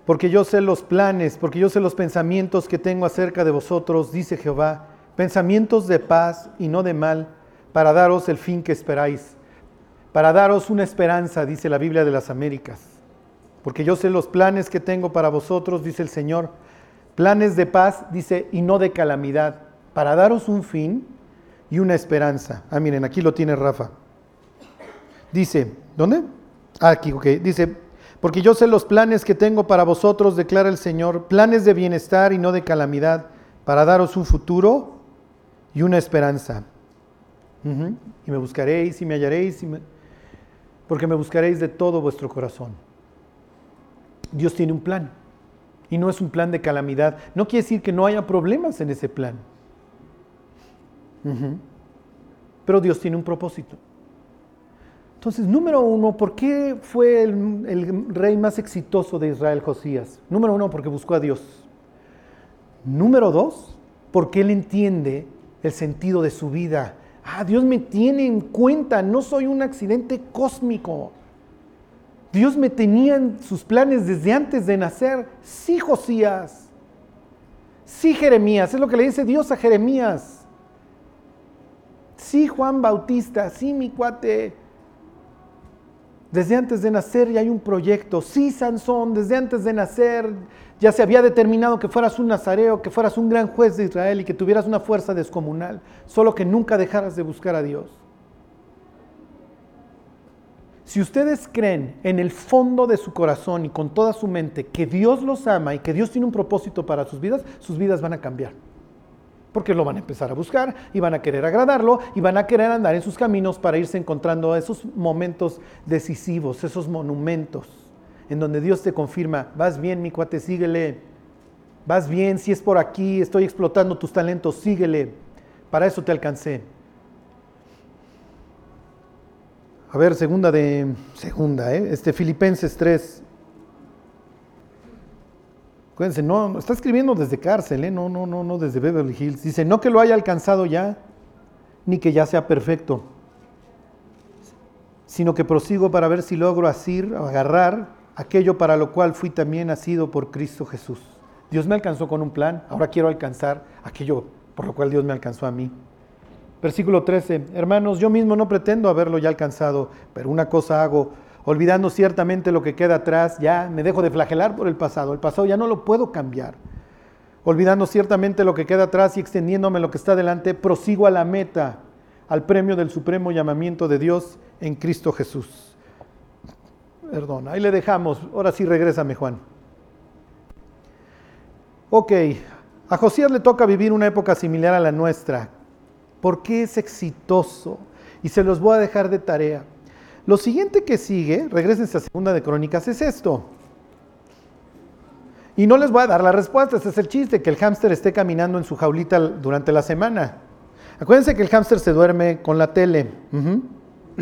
Porque yo sé los planes, porque yo sé los pensamientos que tengo acerca de vosotros, dice Jehová pensamientos de paz y no de mal, para daros el fin que esperáis, para daros una esperanza, dice la Biblia de las Américas. porque yo sé los planes que tengo para vosotros, dice el Señor, planes de paz, dice, y no de calamidad, para daros un fin y una esperanza. Ah, miren, aquí lo tiene Rafa. Dice, ¿dónde? Ah, aquí, ok. Dice, porque yo sé los planes que tengo para vosotros, declara el Señor, planes de bienestar y no de calamidad, para daros un futuro y una esperanza. Y me buscaréis y me hallaréis, porque me buscaréis de todo vuestro corazón. Dios tiene un plan y no es un plan de calamidad. No quiere decir que no haya problemas en ese plan. Pero Dios tiene un propósito. Entonces, número uno, ¿por qué fue el, rey más exitoso de Israel, Josías? Número uno, porque buscó a Dios. Número dos, porque él entiende el sentido de su vida. Ah, Dios me tiene en cuenta, no soy un accidente cósmico. Dios me tenía en sus planes desde antes de nacer. Sí, Josías. Sí, Jeremías. Es lo que le dice Dios a Jeremías. Sí, Juan Bautista. Sí, mi cuate. Desde antes de nacer ya hay un proyecto. Sí, Sansón, desde antes de nacer ya se había determinado que fueras un nazareo, que fueras un gran juez de Israel y que tuvieras una fuerza descomunal, solo que nunca dejaras de buscar a Dios. Si ustedes creen en el fondo de su corazón y con toda su mente que Dios los ama y que Dios tiene un propósito para sus vidas, sus vidas van a cambiar. Porque lo van a empezar a buscar y van a querer agradarlo y van a querer andar en sus caminos para irse encontrando esos momentos decisivos, esos monumentos en donde Dios te confirma, vas bien mi cuate, síguele, vas bien, si es por aquí, estoy explotando tus talentos, síguele, para eso te alcancé. A ver, segunda de. Segunda, ¿eh? Este, Filipenses 3. Acuérdense, no, está escribiendo desde cárcel, ¿eh? No, no, no, no, desde Beverly Hills. Dice, no que lo haya alcanzado ya, ni que ya sea perfecto, sino que prosigo para ver si logro asir, agarrar aquello para lo cual fui también nacido por Cristo Jesús. Dios me alcanzó con un plan, ahora quiero alcanzar aquello por lo cual Dios me alcanzó a mí. Versículo 13, hermanos, yo mismo no pretendo haberlo ya alcanzado, pero una cosa hago, olvidando ciertamente lo que queda atrás, ya me dejo de flagelar por el pasado, el pasado ya no lo puedo cambiar. Olvidando ciertamente lo que queda atrás y extendiéndome lo que está delante, prosigo a la meta, al premio del supremo llamamiento de Dios en Cristo Jesús. Perdón, ahí le dejamos. Ahora sí, regrésame, Juan. Ok, a Josías le toca vivir una época similar a la nuestra. ¿Por qué es exitoso? Y se los voy a dejar de tarea. Lo siguiente que sigue, regresen a segunda de Crónicas, es esto. Y no les voy a dar la respuesta, ese es el chiste, que el hámster esté caminando en su jaulita durante la semana. Acuérdense que el hámster se duerme con la tele.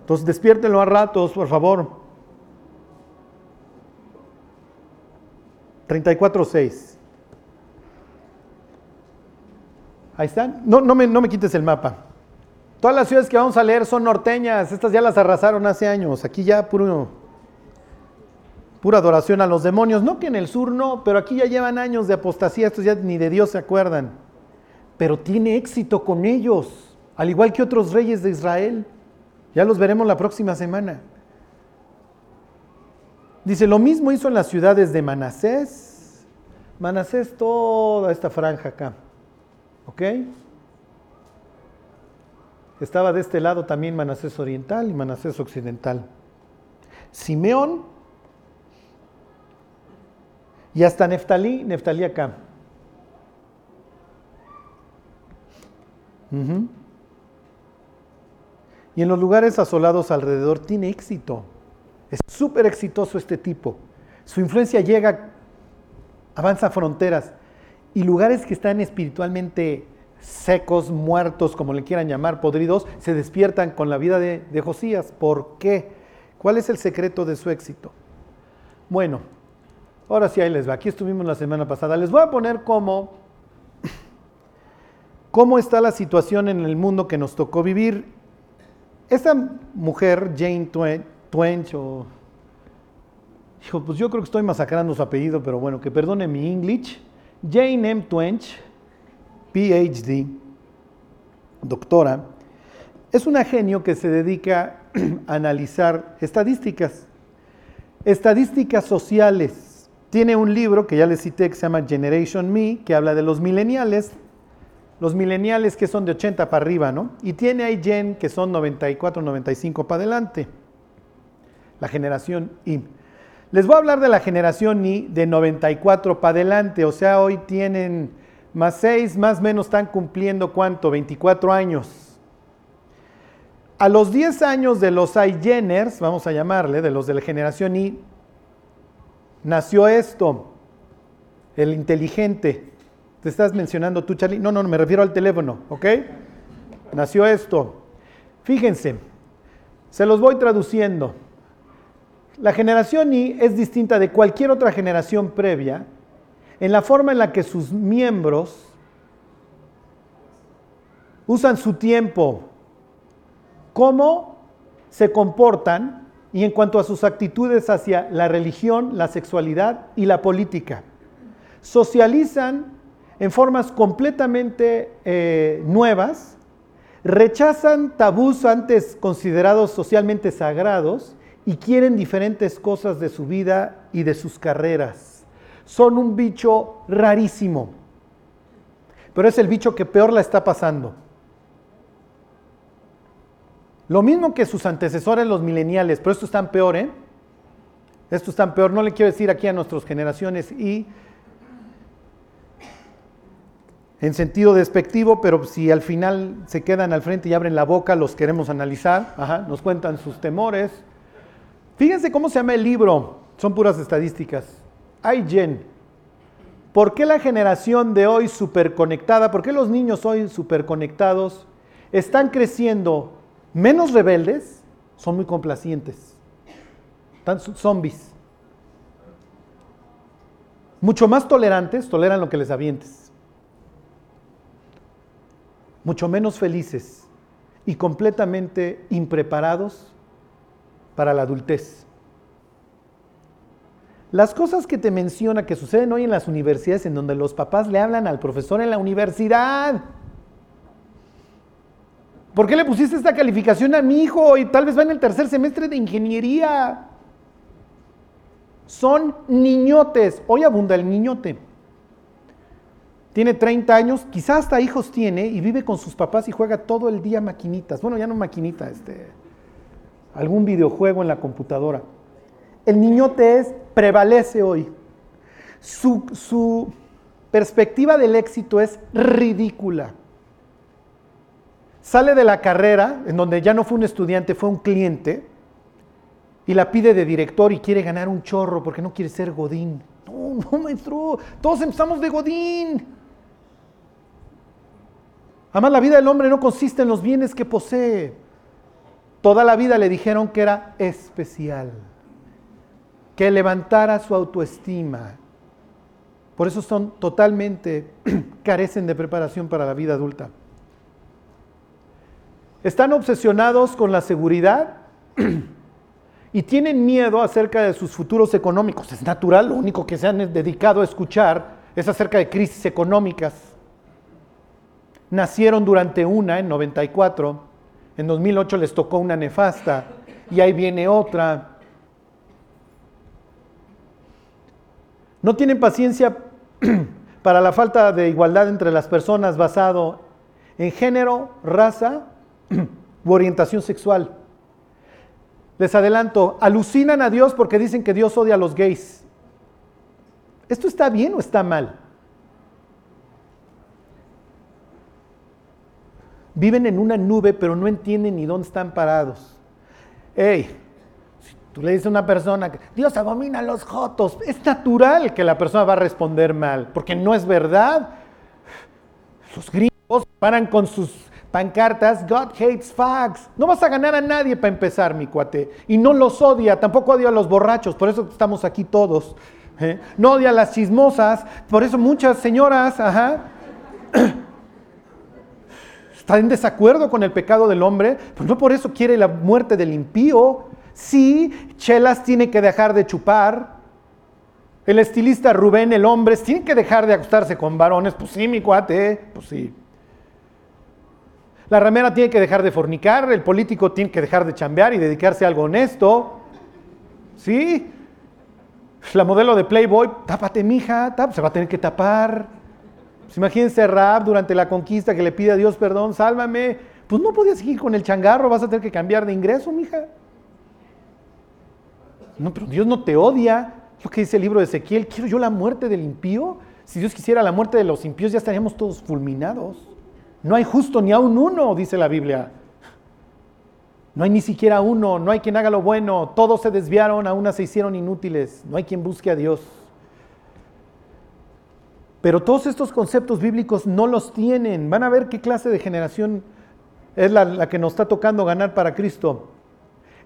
Entonces despiértenlo a ratos, por favor. 34.6. Ahí están. No, no, me, no me quites el mapa. Todas las ciudades que vamos a leer son norteñas. Estas ya las arrasaron hace años. Aquí ya puro, pura adoración a los demonios. No que en el sur no, pero aquí ya llevan años de apostasía. Estos ya ni de Dios se acuerdan. Pero tiene éxito con ellos. Al igual que otros reyes de Israel. Ya los veremos la próxima semana. Dice, lo mismo hizo en las ciudades de Manasés. Manasés, toda esta franja acá. ¿Ok? Estaba de este lado también Manasés Oriental y Manasés Occidental. Simeón y hasta Neftalí, Neftalí acá. Y en los lugares asolados alrededor tiene éxito. Es súper exitoso este tipo. Su influencia llega, avanza fronteras y lugares que están espiritualmente secos, muertos, como le quieran llamar, podridos, se despiertan con la vida de, Josías. ¿Por qué? ¿Cuál es el secreto de su éxito? Bueno, ahora sí ahí les va. Aquí estuvimos la semana pasada. Les voy a poner cómo, cómo está la situación en el mundo que nos tocó vivir. Esta mujer, Jane Twench, o... Pues yo creo que estoy masacrando su apellido, pero bueno, que perdone mi English. Jane M. Twench, PhD, doctora, es una genio que se dedica a analizar estadísticas. Estadísticas sociales. Tiene un libro que ya les cité que se llama Generation Me, que habla de los mileniales. Los mileniales que son de 80 para arriba, ¿no? Y tiene ahí Gen que son 94, 95 para adelante. La generación I. Les voy a hablar de la generación I de 94 para adelante, o sea, hoy tienen más 6, más menos están cumpliendo cuánto, 24 años. A los 10 años de los iGeners, vamos a llamarle, de los de la generación I, nació esto, el inteligente. ¿Te estás mencionando tú, Charlie? No, no, me refiero al teléfono, ¿ok? Nació esto. Fíjense, se los voy traduciendo. La generación Y es distinta de cualquier otra generación previa en la forma en la que sus miembros usan su tiempo, cómo se comportan y en cuanto a sus actitudes hacia la religión, la sexualidad y la política. Socializan en formas completamente eh, nuevas, rechazan tabús antes considerados socialmente sagrados y quieren diferentes cosas de su vida y de sus carreras. Son un bicho rarísimo, pero es el bicho que peor la está pasando. Lo mismo que sus antecesores los mileniales, pero estos están peor, ¿eh? Estos están peor, no le quiero decir aquí a nuestras generaciones y en sentido despectivo, pero si al final se quedan al frente y abren la boca, los queremos analizar, nos cuentan sus temores, Fíjense cómo se llama el libro, son puras estadísticas. iGen. ¿Por qué la generación de hoy superconectada, por qué los niños hoy superconectados están creciendo menos rebeldes? Son muy complacientes. Están zombies. Mucho más tolerantes, toleran lo que les avientes. Mucho menos felices y completamente impreparados para la adultez. Las cosas que te menciona que suceden hoy en las universidades en donde los papás le hablan al profesor en la universidad. ¿Por qué le pusiste esta calificación a mi hijo y tal vez va en el tercer semestre de ingeniería? Son niñotes. Hoy abunda el niñote. Tiene 30 años, quizás hasta hijos tiene y vive con sus papás y juega todo el día maquinitas. Bueno, ya no maquinita, este, algún videojuego en la computadora. El niñote es, prevalece hoy. Su, su perspectiva del éxito es ridícula. Sale de la carrera, en donde ya no fue un estudiante, fue un cliente, y la pide de director y quiere ganar un chorro porque no quiere ser Godín. No, no, maestro, todos empezamos de Godín. Además, la vida del hombre no consiste en los bienes que posee, Toda la vida le dijeron que era especial, que levantara su autoestima. Por eso son totalmente, carecen de preparación para la vida adulta. Están obsesionados con la seguridad y tienen miedo acerca de sus futuros económicos. Es natural, lo único que se han dedicado a escuchar es acerca de crisis económicas. Nacieron durante una en 94 en 2008 les tocó una nefasta y ahí viene otra. No tienen paciencia para la falta de igualdad entre las personas basado en género, raza u orientación sexual. Les adelanto, alucinan a Dios porque dicen que Dios odia a los gays. ¿Esto está bien o está mal? Viven en una nube, pero no entienden ni dónde están parados. Hey, si tú le dices a una persona que Dios abomina a los jotos, es natural que la persona va a responder mal, porque no es verdad. Los gringos paran con sus pancartas, God hates fags. No vas a ganar a nadie para empezar, mi cuate. Y no los odia, tampoco odia a los borrachos, por eso estamos aquí todos. ¿eh? No odia a las chismosas, por eso muchas señoras, ajá está en desacuerdo con el pecado del hombre, pues no por eso quiere la muerte del impío. Sí, Chelas tiene que dejar de chupar. El estilista Rubén, el hombre, tiene que dejar de acostarse con varones. Pues sí, mi cuate, pues sí. La ramera tiene que dejar de fornicar, el político tiene que dejar de chambear y dedicarse a algo honesto. ¿Sí? La modelo de Playboy, tápate, mija, se va a tener que tapar. Pues imagínense Rab durante la conquista que le pide a Dios perdón, sálvame. Pues no podías seguir con el changarro, vas a tener que cambiar de ingreso, mija. No, pero Dios no te odia. Lo que dice el libro de Ezequiel, quiero yo la muerte del impío. Si Dios quisiera la muerte de los impíos, ya estaríamos todos fulminados. No hay justo ni aún uno, dice la Biblia. No hay ni siquiera uno, no hay quien haga lo bueno, todos se desviaron, aún se hicieron inútiles, no hay quien busque a Dios. Pero todos estos conceptos bíblicos no los tienen. Van a ver qué clase de generación es la, que nos está tocando ganar para Cristo.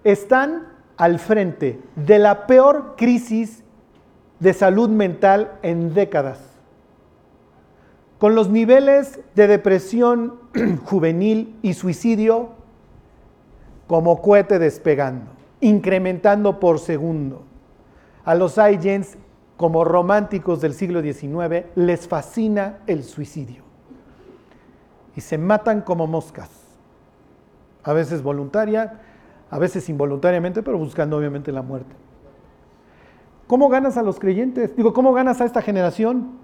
Están al frente de la peor crisis de salud mental en décadas. Con los niveles de depresión juvenil y suicidio como cohete despegando, incrementando por segundo. A los iGens, como románticos del siglo XIX, les fascina el suicidio. Y se matan como moscas, a veces voluntaria, a veces involuntariamente, pero buscando obviamente la muerte. ¿Cómo ganas a los creyentes? Digo, ¿cómo ganas a esta generación?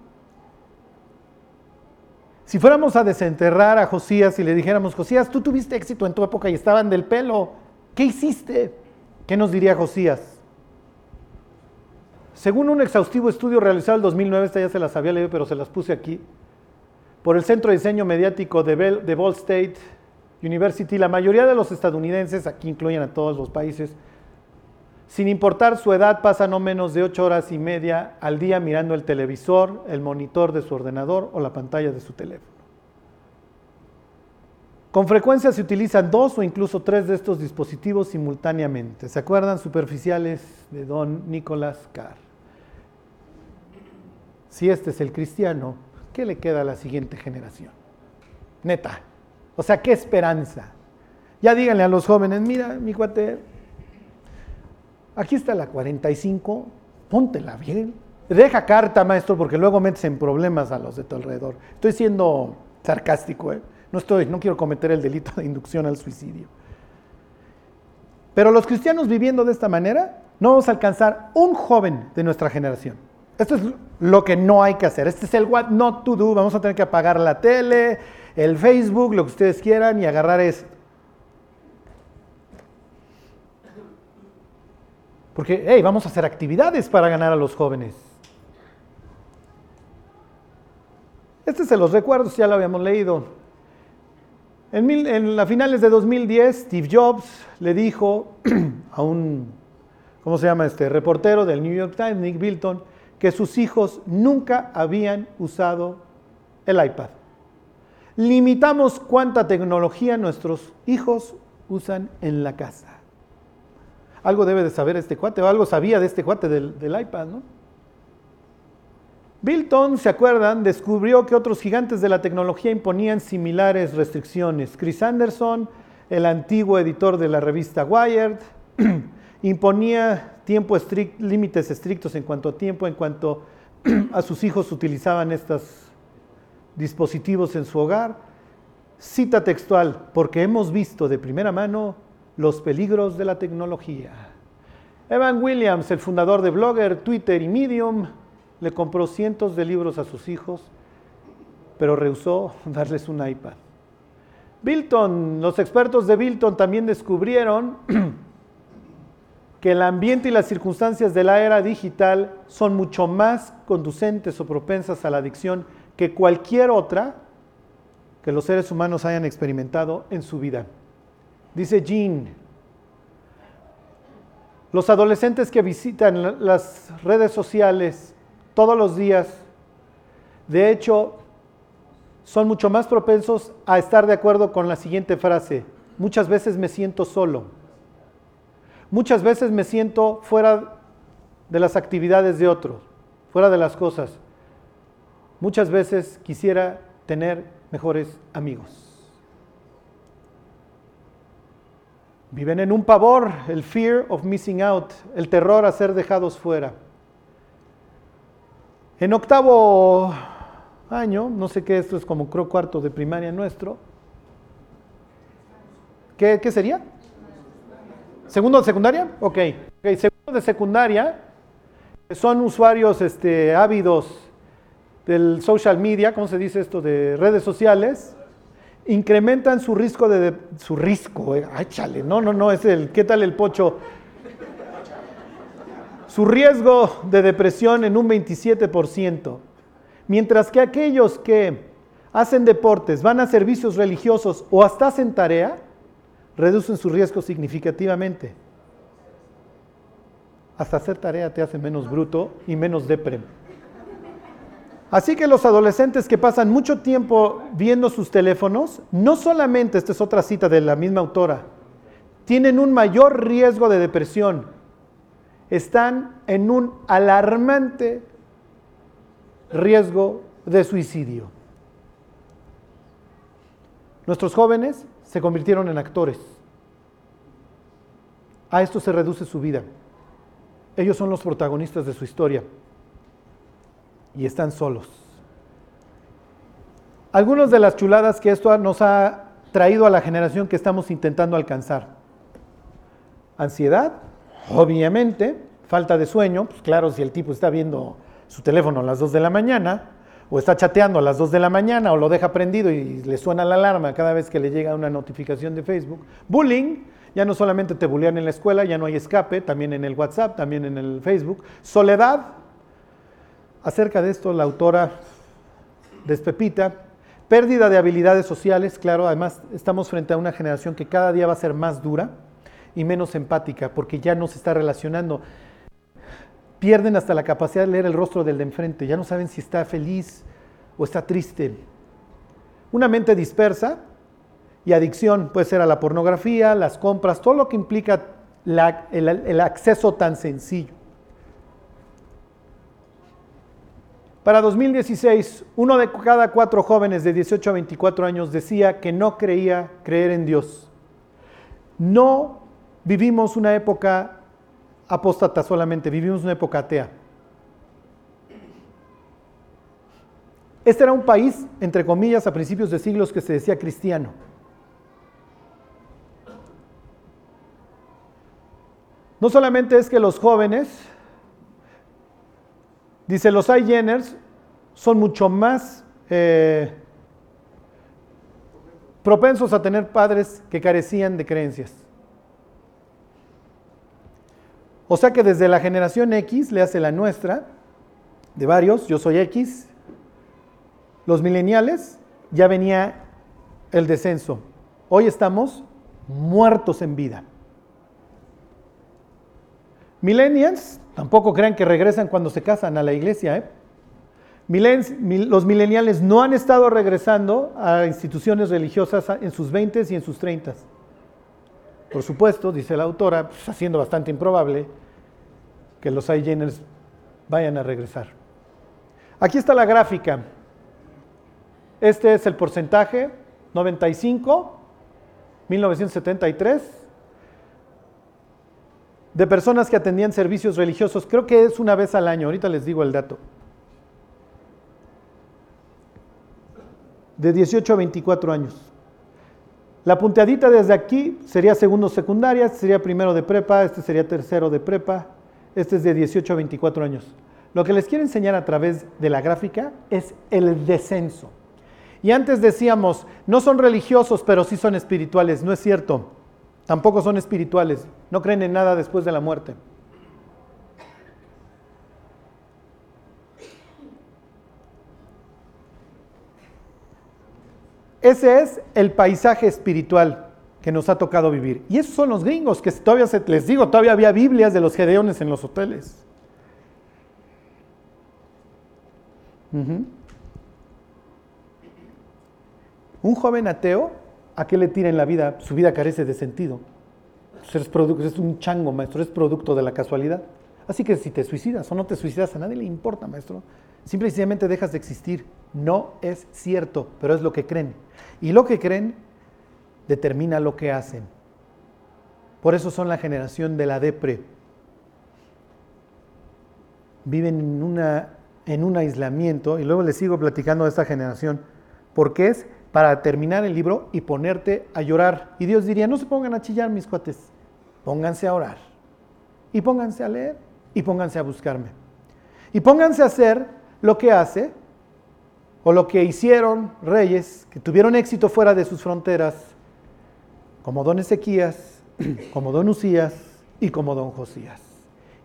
Si fuéramos a desenterrar a Josías y le dijéramos, Josías, tú tuviste éxito en tu época y estaban del pelo, ¿qué hiciste? ¿Qué nos diría Josías? Según un exhaustivo estudio realizado en el 2009, esta ya se las había leído, pero se las puse aquí, por el Centro de Diseño Mediático de, Ball State University, la mayoría de los estadounidenses, aquí incluyen a todos los países, sin importar su edad, pasan no menos de ocho horas y media al día mirando el televisor, el monitor de su ordenador o la pantalla de su teléfono. Con frecuencia se utilizan dos o incluso tres de estos dispositivos simultáneamente. ¿Se acuerdan? Superficiales de don Nicolás Carr. Si este es el cristiano, ¿qué le queda a la siguiente generación? Neta. O sea, qué esperanza. Ya díganle a los jóvenes, mira, mi cuate, aquí está la 45, póntela bien. Deja carta, maestro, porque luego metes en problemas a los de tu alrededor. Estoy siendo sarcástico, ¿eh? No, estoy, no quiero cometer el delito de inducción al suicidio. Pero los cristianos viviendo de esta manera, no vamos a alcanzar un joven de nuestra generación. Esto es lo que no hay que hacer. Este es el what not to do. Vamos a tener que apagar la tele, el Facebook, lo que ustedes quieran y agarrar esto. Porque, hey, vamos a hacer actividades para ganar a los jóvenes. Este se los recuerdo, ya lo habíamos leído. En, las finales de 2010, Steve Jobs le dijo a un, ¿cómo se llama este? Reportero del New York Times, Nick Bilton, que sus hijos nunca habían usado el iPad limitamos cuánta tecnología nuestros hijos usan en la casa. Algo debe de saber este cuate, o algo sabía de este cuate del, iPad, ¿no? Bilton, ¿se acuerdan? Descubrió que otros gigantes de la tecnología imponían similares restricciones. Chris Anderson, el antiguo editor de la revista Wired, imponía límites estrictos en cuanto a tiempo, en cuanto a sus hijos utilizaban estas dispositivos en su hogar. Cita textual, porque hemos visto de primera mano los peligros de la tecnología. Evan Williams, el fundador de Blogger, Twitter y Medium, le compró cientos de libros a sus hijos, pero rehusó darles un iPad. Bilton, los expertos de Bilton también descubrieron que el ambiente y las circunstancias de la era digital son mucho más conducentes o propensas a la adicción que cualquier otra que los seres humanos hayan experimentado en su vida. Dice Jean, los adolescentes que visitan las redes sociales todos los días, de hecho, son mucho más propensos a estar de acuerdo con la siguiente frase. Muchas veces me siento solo. Muchas veces me siento fuera de las actividades de otros, fuera de las cosas. Muchas veces quisiera tener mejores amigos. Viven en un pavor, el fear of missing out, el terror a ser dejados fuera. En octavo año, no sé qué, esto es como creo cuarto de primaria nuestro. ¿Qué, qué sería? ¿Segundo de secundaria? Ok. okay. Segundo de secundaria, son usuarios este, ávidos del social media, ¿cómo se dice esto? De redes sociales, incrementan su riesgo de, su riesgo, eh, ay no, no, no, es el, ¿qué tal el pocho? Su riesgo de depresión en un 27%, mientras que aquellos que hacen deportes, van a servicios religiosos o hasta hacen tarea, reducen su riesgo significativamente. Hasta hacer tarea te hace menos bruto y menos depre. Así que los adolescentes que pasan mucho tiempo viendo sus teléfonos, no solamente, esta es otra cita de la misma autora, tienen un mayor riesgo de depresión, están en un alarmante riesgo de suicidio. Nuestros jóvenes se convirtieron en actores. A esto se reduce su vida. Ellos son los protagonistas de su historia y están solos. Algunas de las chuladas que esto nos ha traído a la generación que estamos intentando alcanzar. Ansiedad, obviamente, falta de sueño, pues claro, si el tipo está viendo su teléfono a las 2 de la mañana, o está chateando a las 2 de la mañana, o lo deja prendido y le suena la alarma cada vez que le llega una notificación de Facebook. Bullying, ya no solamente te bullean en la escuela, ya no hay escape, también en el WhatsApp, también en el Facebook. Soledad, acerca de esto la autora despepita. Pérdida de habilidades sociales, claro, además estamos frente a una generación que cada día va a ser más dura y menos empática, porque ya no se está relacionando pierden hasta la capacidad de leer el rostro del de enfrente, ya no saben si está feliz o está triste. Una mente dispersa y adicción puede ser a la pornografía, las compras, todo lo que implica el, acceso tan sencillo. Para 2016, uno de cada cuatro jóvenes de 18 a 24 años decía que no creía creer en Dios. No vivimos una época apóstata solamente, vivimos una época atea. Este era un país, entre comillas, a principios de siglos que se decía cristiano. No solamente es que los jóvenes, dice, los Jenners son mucho más eh, propensos a tener padres que carecían de creencias. O sea que desde la generación X, le hace la nuestra, de varios, yo soy X, los mileniales, ya venía el descenso. Hoy estamos muertos en vida. Millennials, tampoco crean que regresan cuando se casan a la iglesia. ¿eh? los millennials no han estado regresando a instituciones religiosas en sus 20 y en sus 30 por supuesto, dice la autora, pues, haciendo bastante improbable que los iGeners vayan a regresar. Aquí está la gráfica. Este es el porcentaje, 95, 1973, de personas que atendían servicios religiosos. Creo que es una vez al año, ahorita les digo el dato. De 18 a 24 años. La punteadita desde aquí sería segundo secundaria, este sería primero de prepa, este sería tercero de prepa, este es de 18 a 24 años. Lo que les quiero enseñar a través de la gráfica es el descenso. Y antes decíamos, no son religiosos, pero sí son espirituales. No es cierto. Tampoco son espirituales. No creen en nada después de la muerte. Ese es el paisaje espiritual que nos ha tocado vivir. Y esos son los gringos, que todavía se, les digo, todavía había Biblias de los gedeones en los hoteles. Un joven ateo, ¿a qué le tira en la vida? Su vida carece de sentido. Eres es un chango, maestro, es producto de la casualidad. Así que si te suicidas o no te suicidas, a nadie le importa, maestro. Simplemente dejas de existir. No es cierto, pero es lo que creen. Y lo que creen determina lo que hacen. Por eso son la generación de la depre. Viven en, en un aislamiento, y luego les sigo platicando de esta generación, porque es para terminar el libro y ponerte a llorar. Y Dios diría, no se pongan a chillar mis cuates, pónganse a orar, y pónganse a leer, y pónganse a buscarme. Y pónganse a hacer lo que hace o lo que hicieron reyes que tuvieron éxito fuera de sus fronteras, como don Ezequías, como don Usías y como don Josías.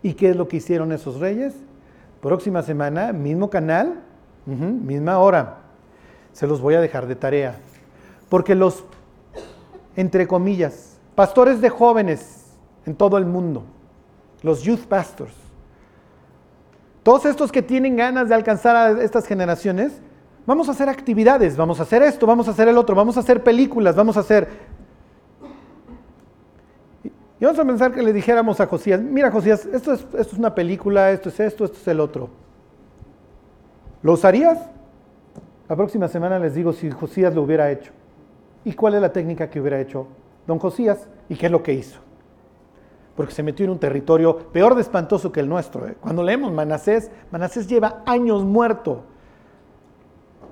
¿Y qué es lo que hicieron esos reyes? Próxima semana, mismo canal, misma hora. Se los voy a dejar de tarea. Porque los, entre comillas, pastores de jóvenes en todo el mundo, los youth pastors, todos estos que tienen ganas de alcanzar a estas generaciones, vamos a hacer actividades, vamos a hacer esto, vamos a hacer el otro, vamos a hacer películas, vamos a hacer... Y vamos a pensar que le dijéramos a Josías, mira Josías, esto es, esto es una película, esto es esto, esto es el otro. ¿Lo usarías? La próxima semana les digo si Josías lo hubiera hecho. ¿Y cuál es la técnica que hubiera hecho don Josías? ¿Y qué es lo que hizo? Porque se metió en un territorio peor de espantoso que el nuestro. ¿eh? Cuando leemos Manasés, Manasés lleva años muerto.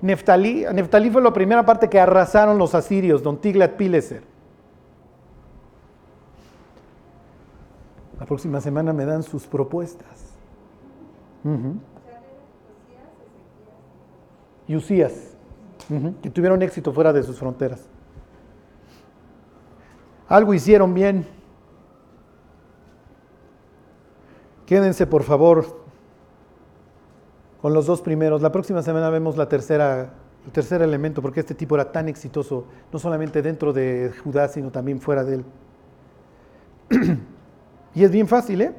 Neftalí, Neftalí fue la primera parte que arrasaron los asirios, don Tiglat Pileser. La próxima semana me dan sus propuestas. Usías, que tuvieron éxito fuera de sus fronteras. Algo hicieron bien. Quédense, por favor, con los dos primeros. La próxima semana vemos la tercera, el tercer elemento, porque este tipo era tan exitoso, no solamente dentro de Judá, sino también fuera de él. Y es bien fácil, ¿eh?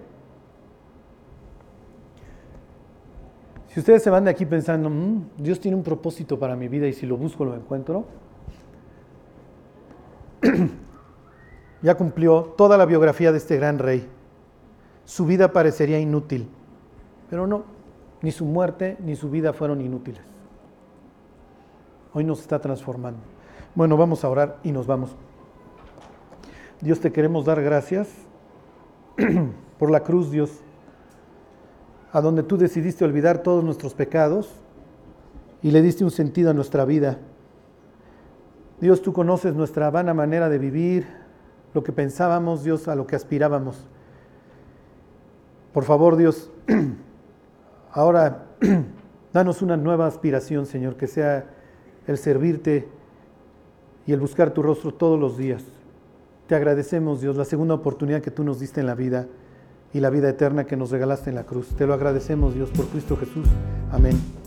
Si ustedes se van de aquí pensando, mm, Dios tiene un propósito para mi vida y si lo busco lo encuentro, ya cumplió toda la biografía de este gran rey. Su vida parecería inútil, pero no, ni su muerte ni su vida fueron inútiles. Hoy nos está transformando. Bueno, vamos a orar y nos vamos. Dios te queremos dar gracias por la cruz, Dios, a donde tú decidiste olvidar todos nuestros pecados y le diste un sentido a nuestra vida. Dios, tú conoces nuestra vana manera de vivir, lo que pensábamos, Dios, a lo que aspirábamos. Por favor, Dios, ahora danos una nueva aspiración, Señor, que sea el servirte y el buscar tu rostro todos los días. Te agradecemos, Dios, la segunda oportunidad que tú nos diste en la vida y la vida eterna que nos regalaste en la cruz. Te lo agradecemos, Dios, por Cristo Jesús. Amén.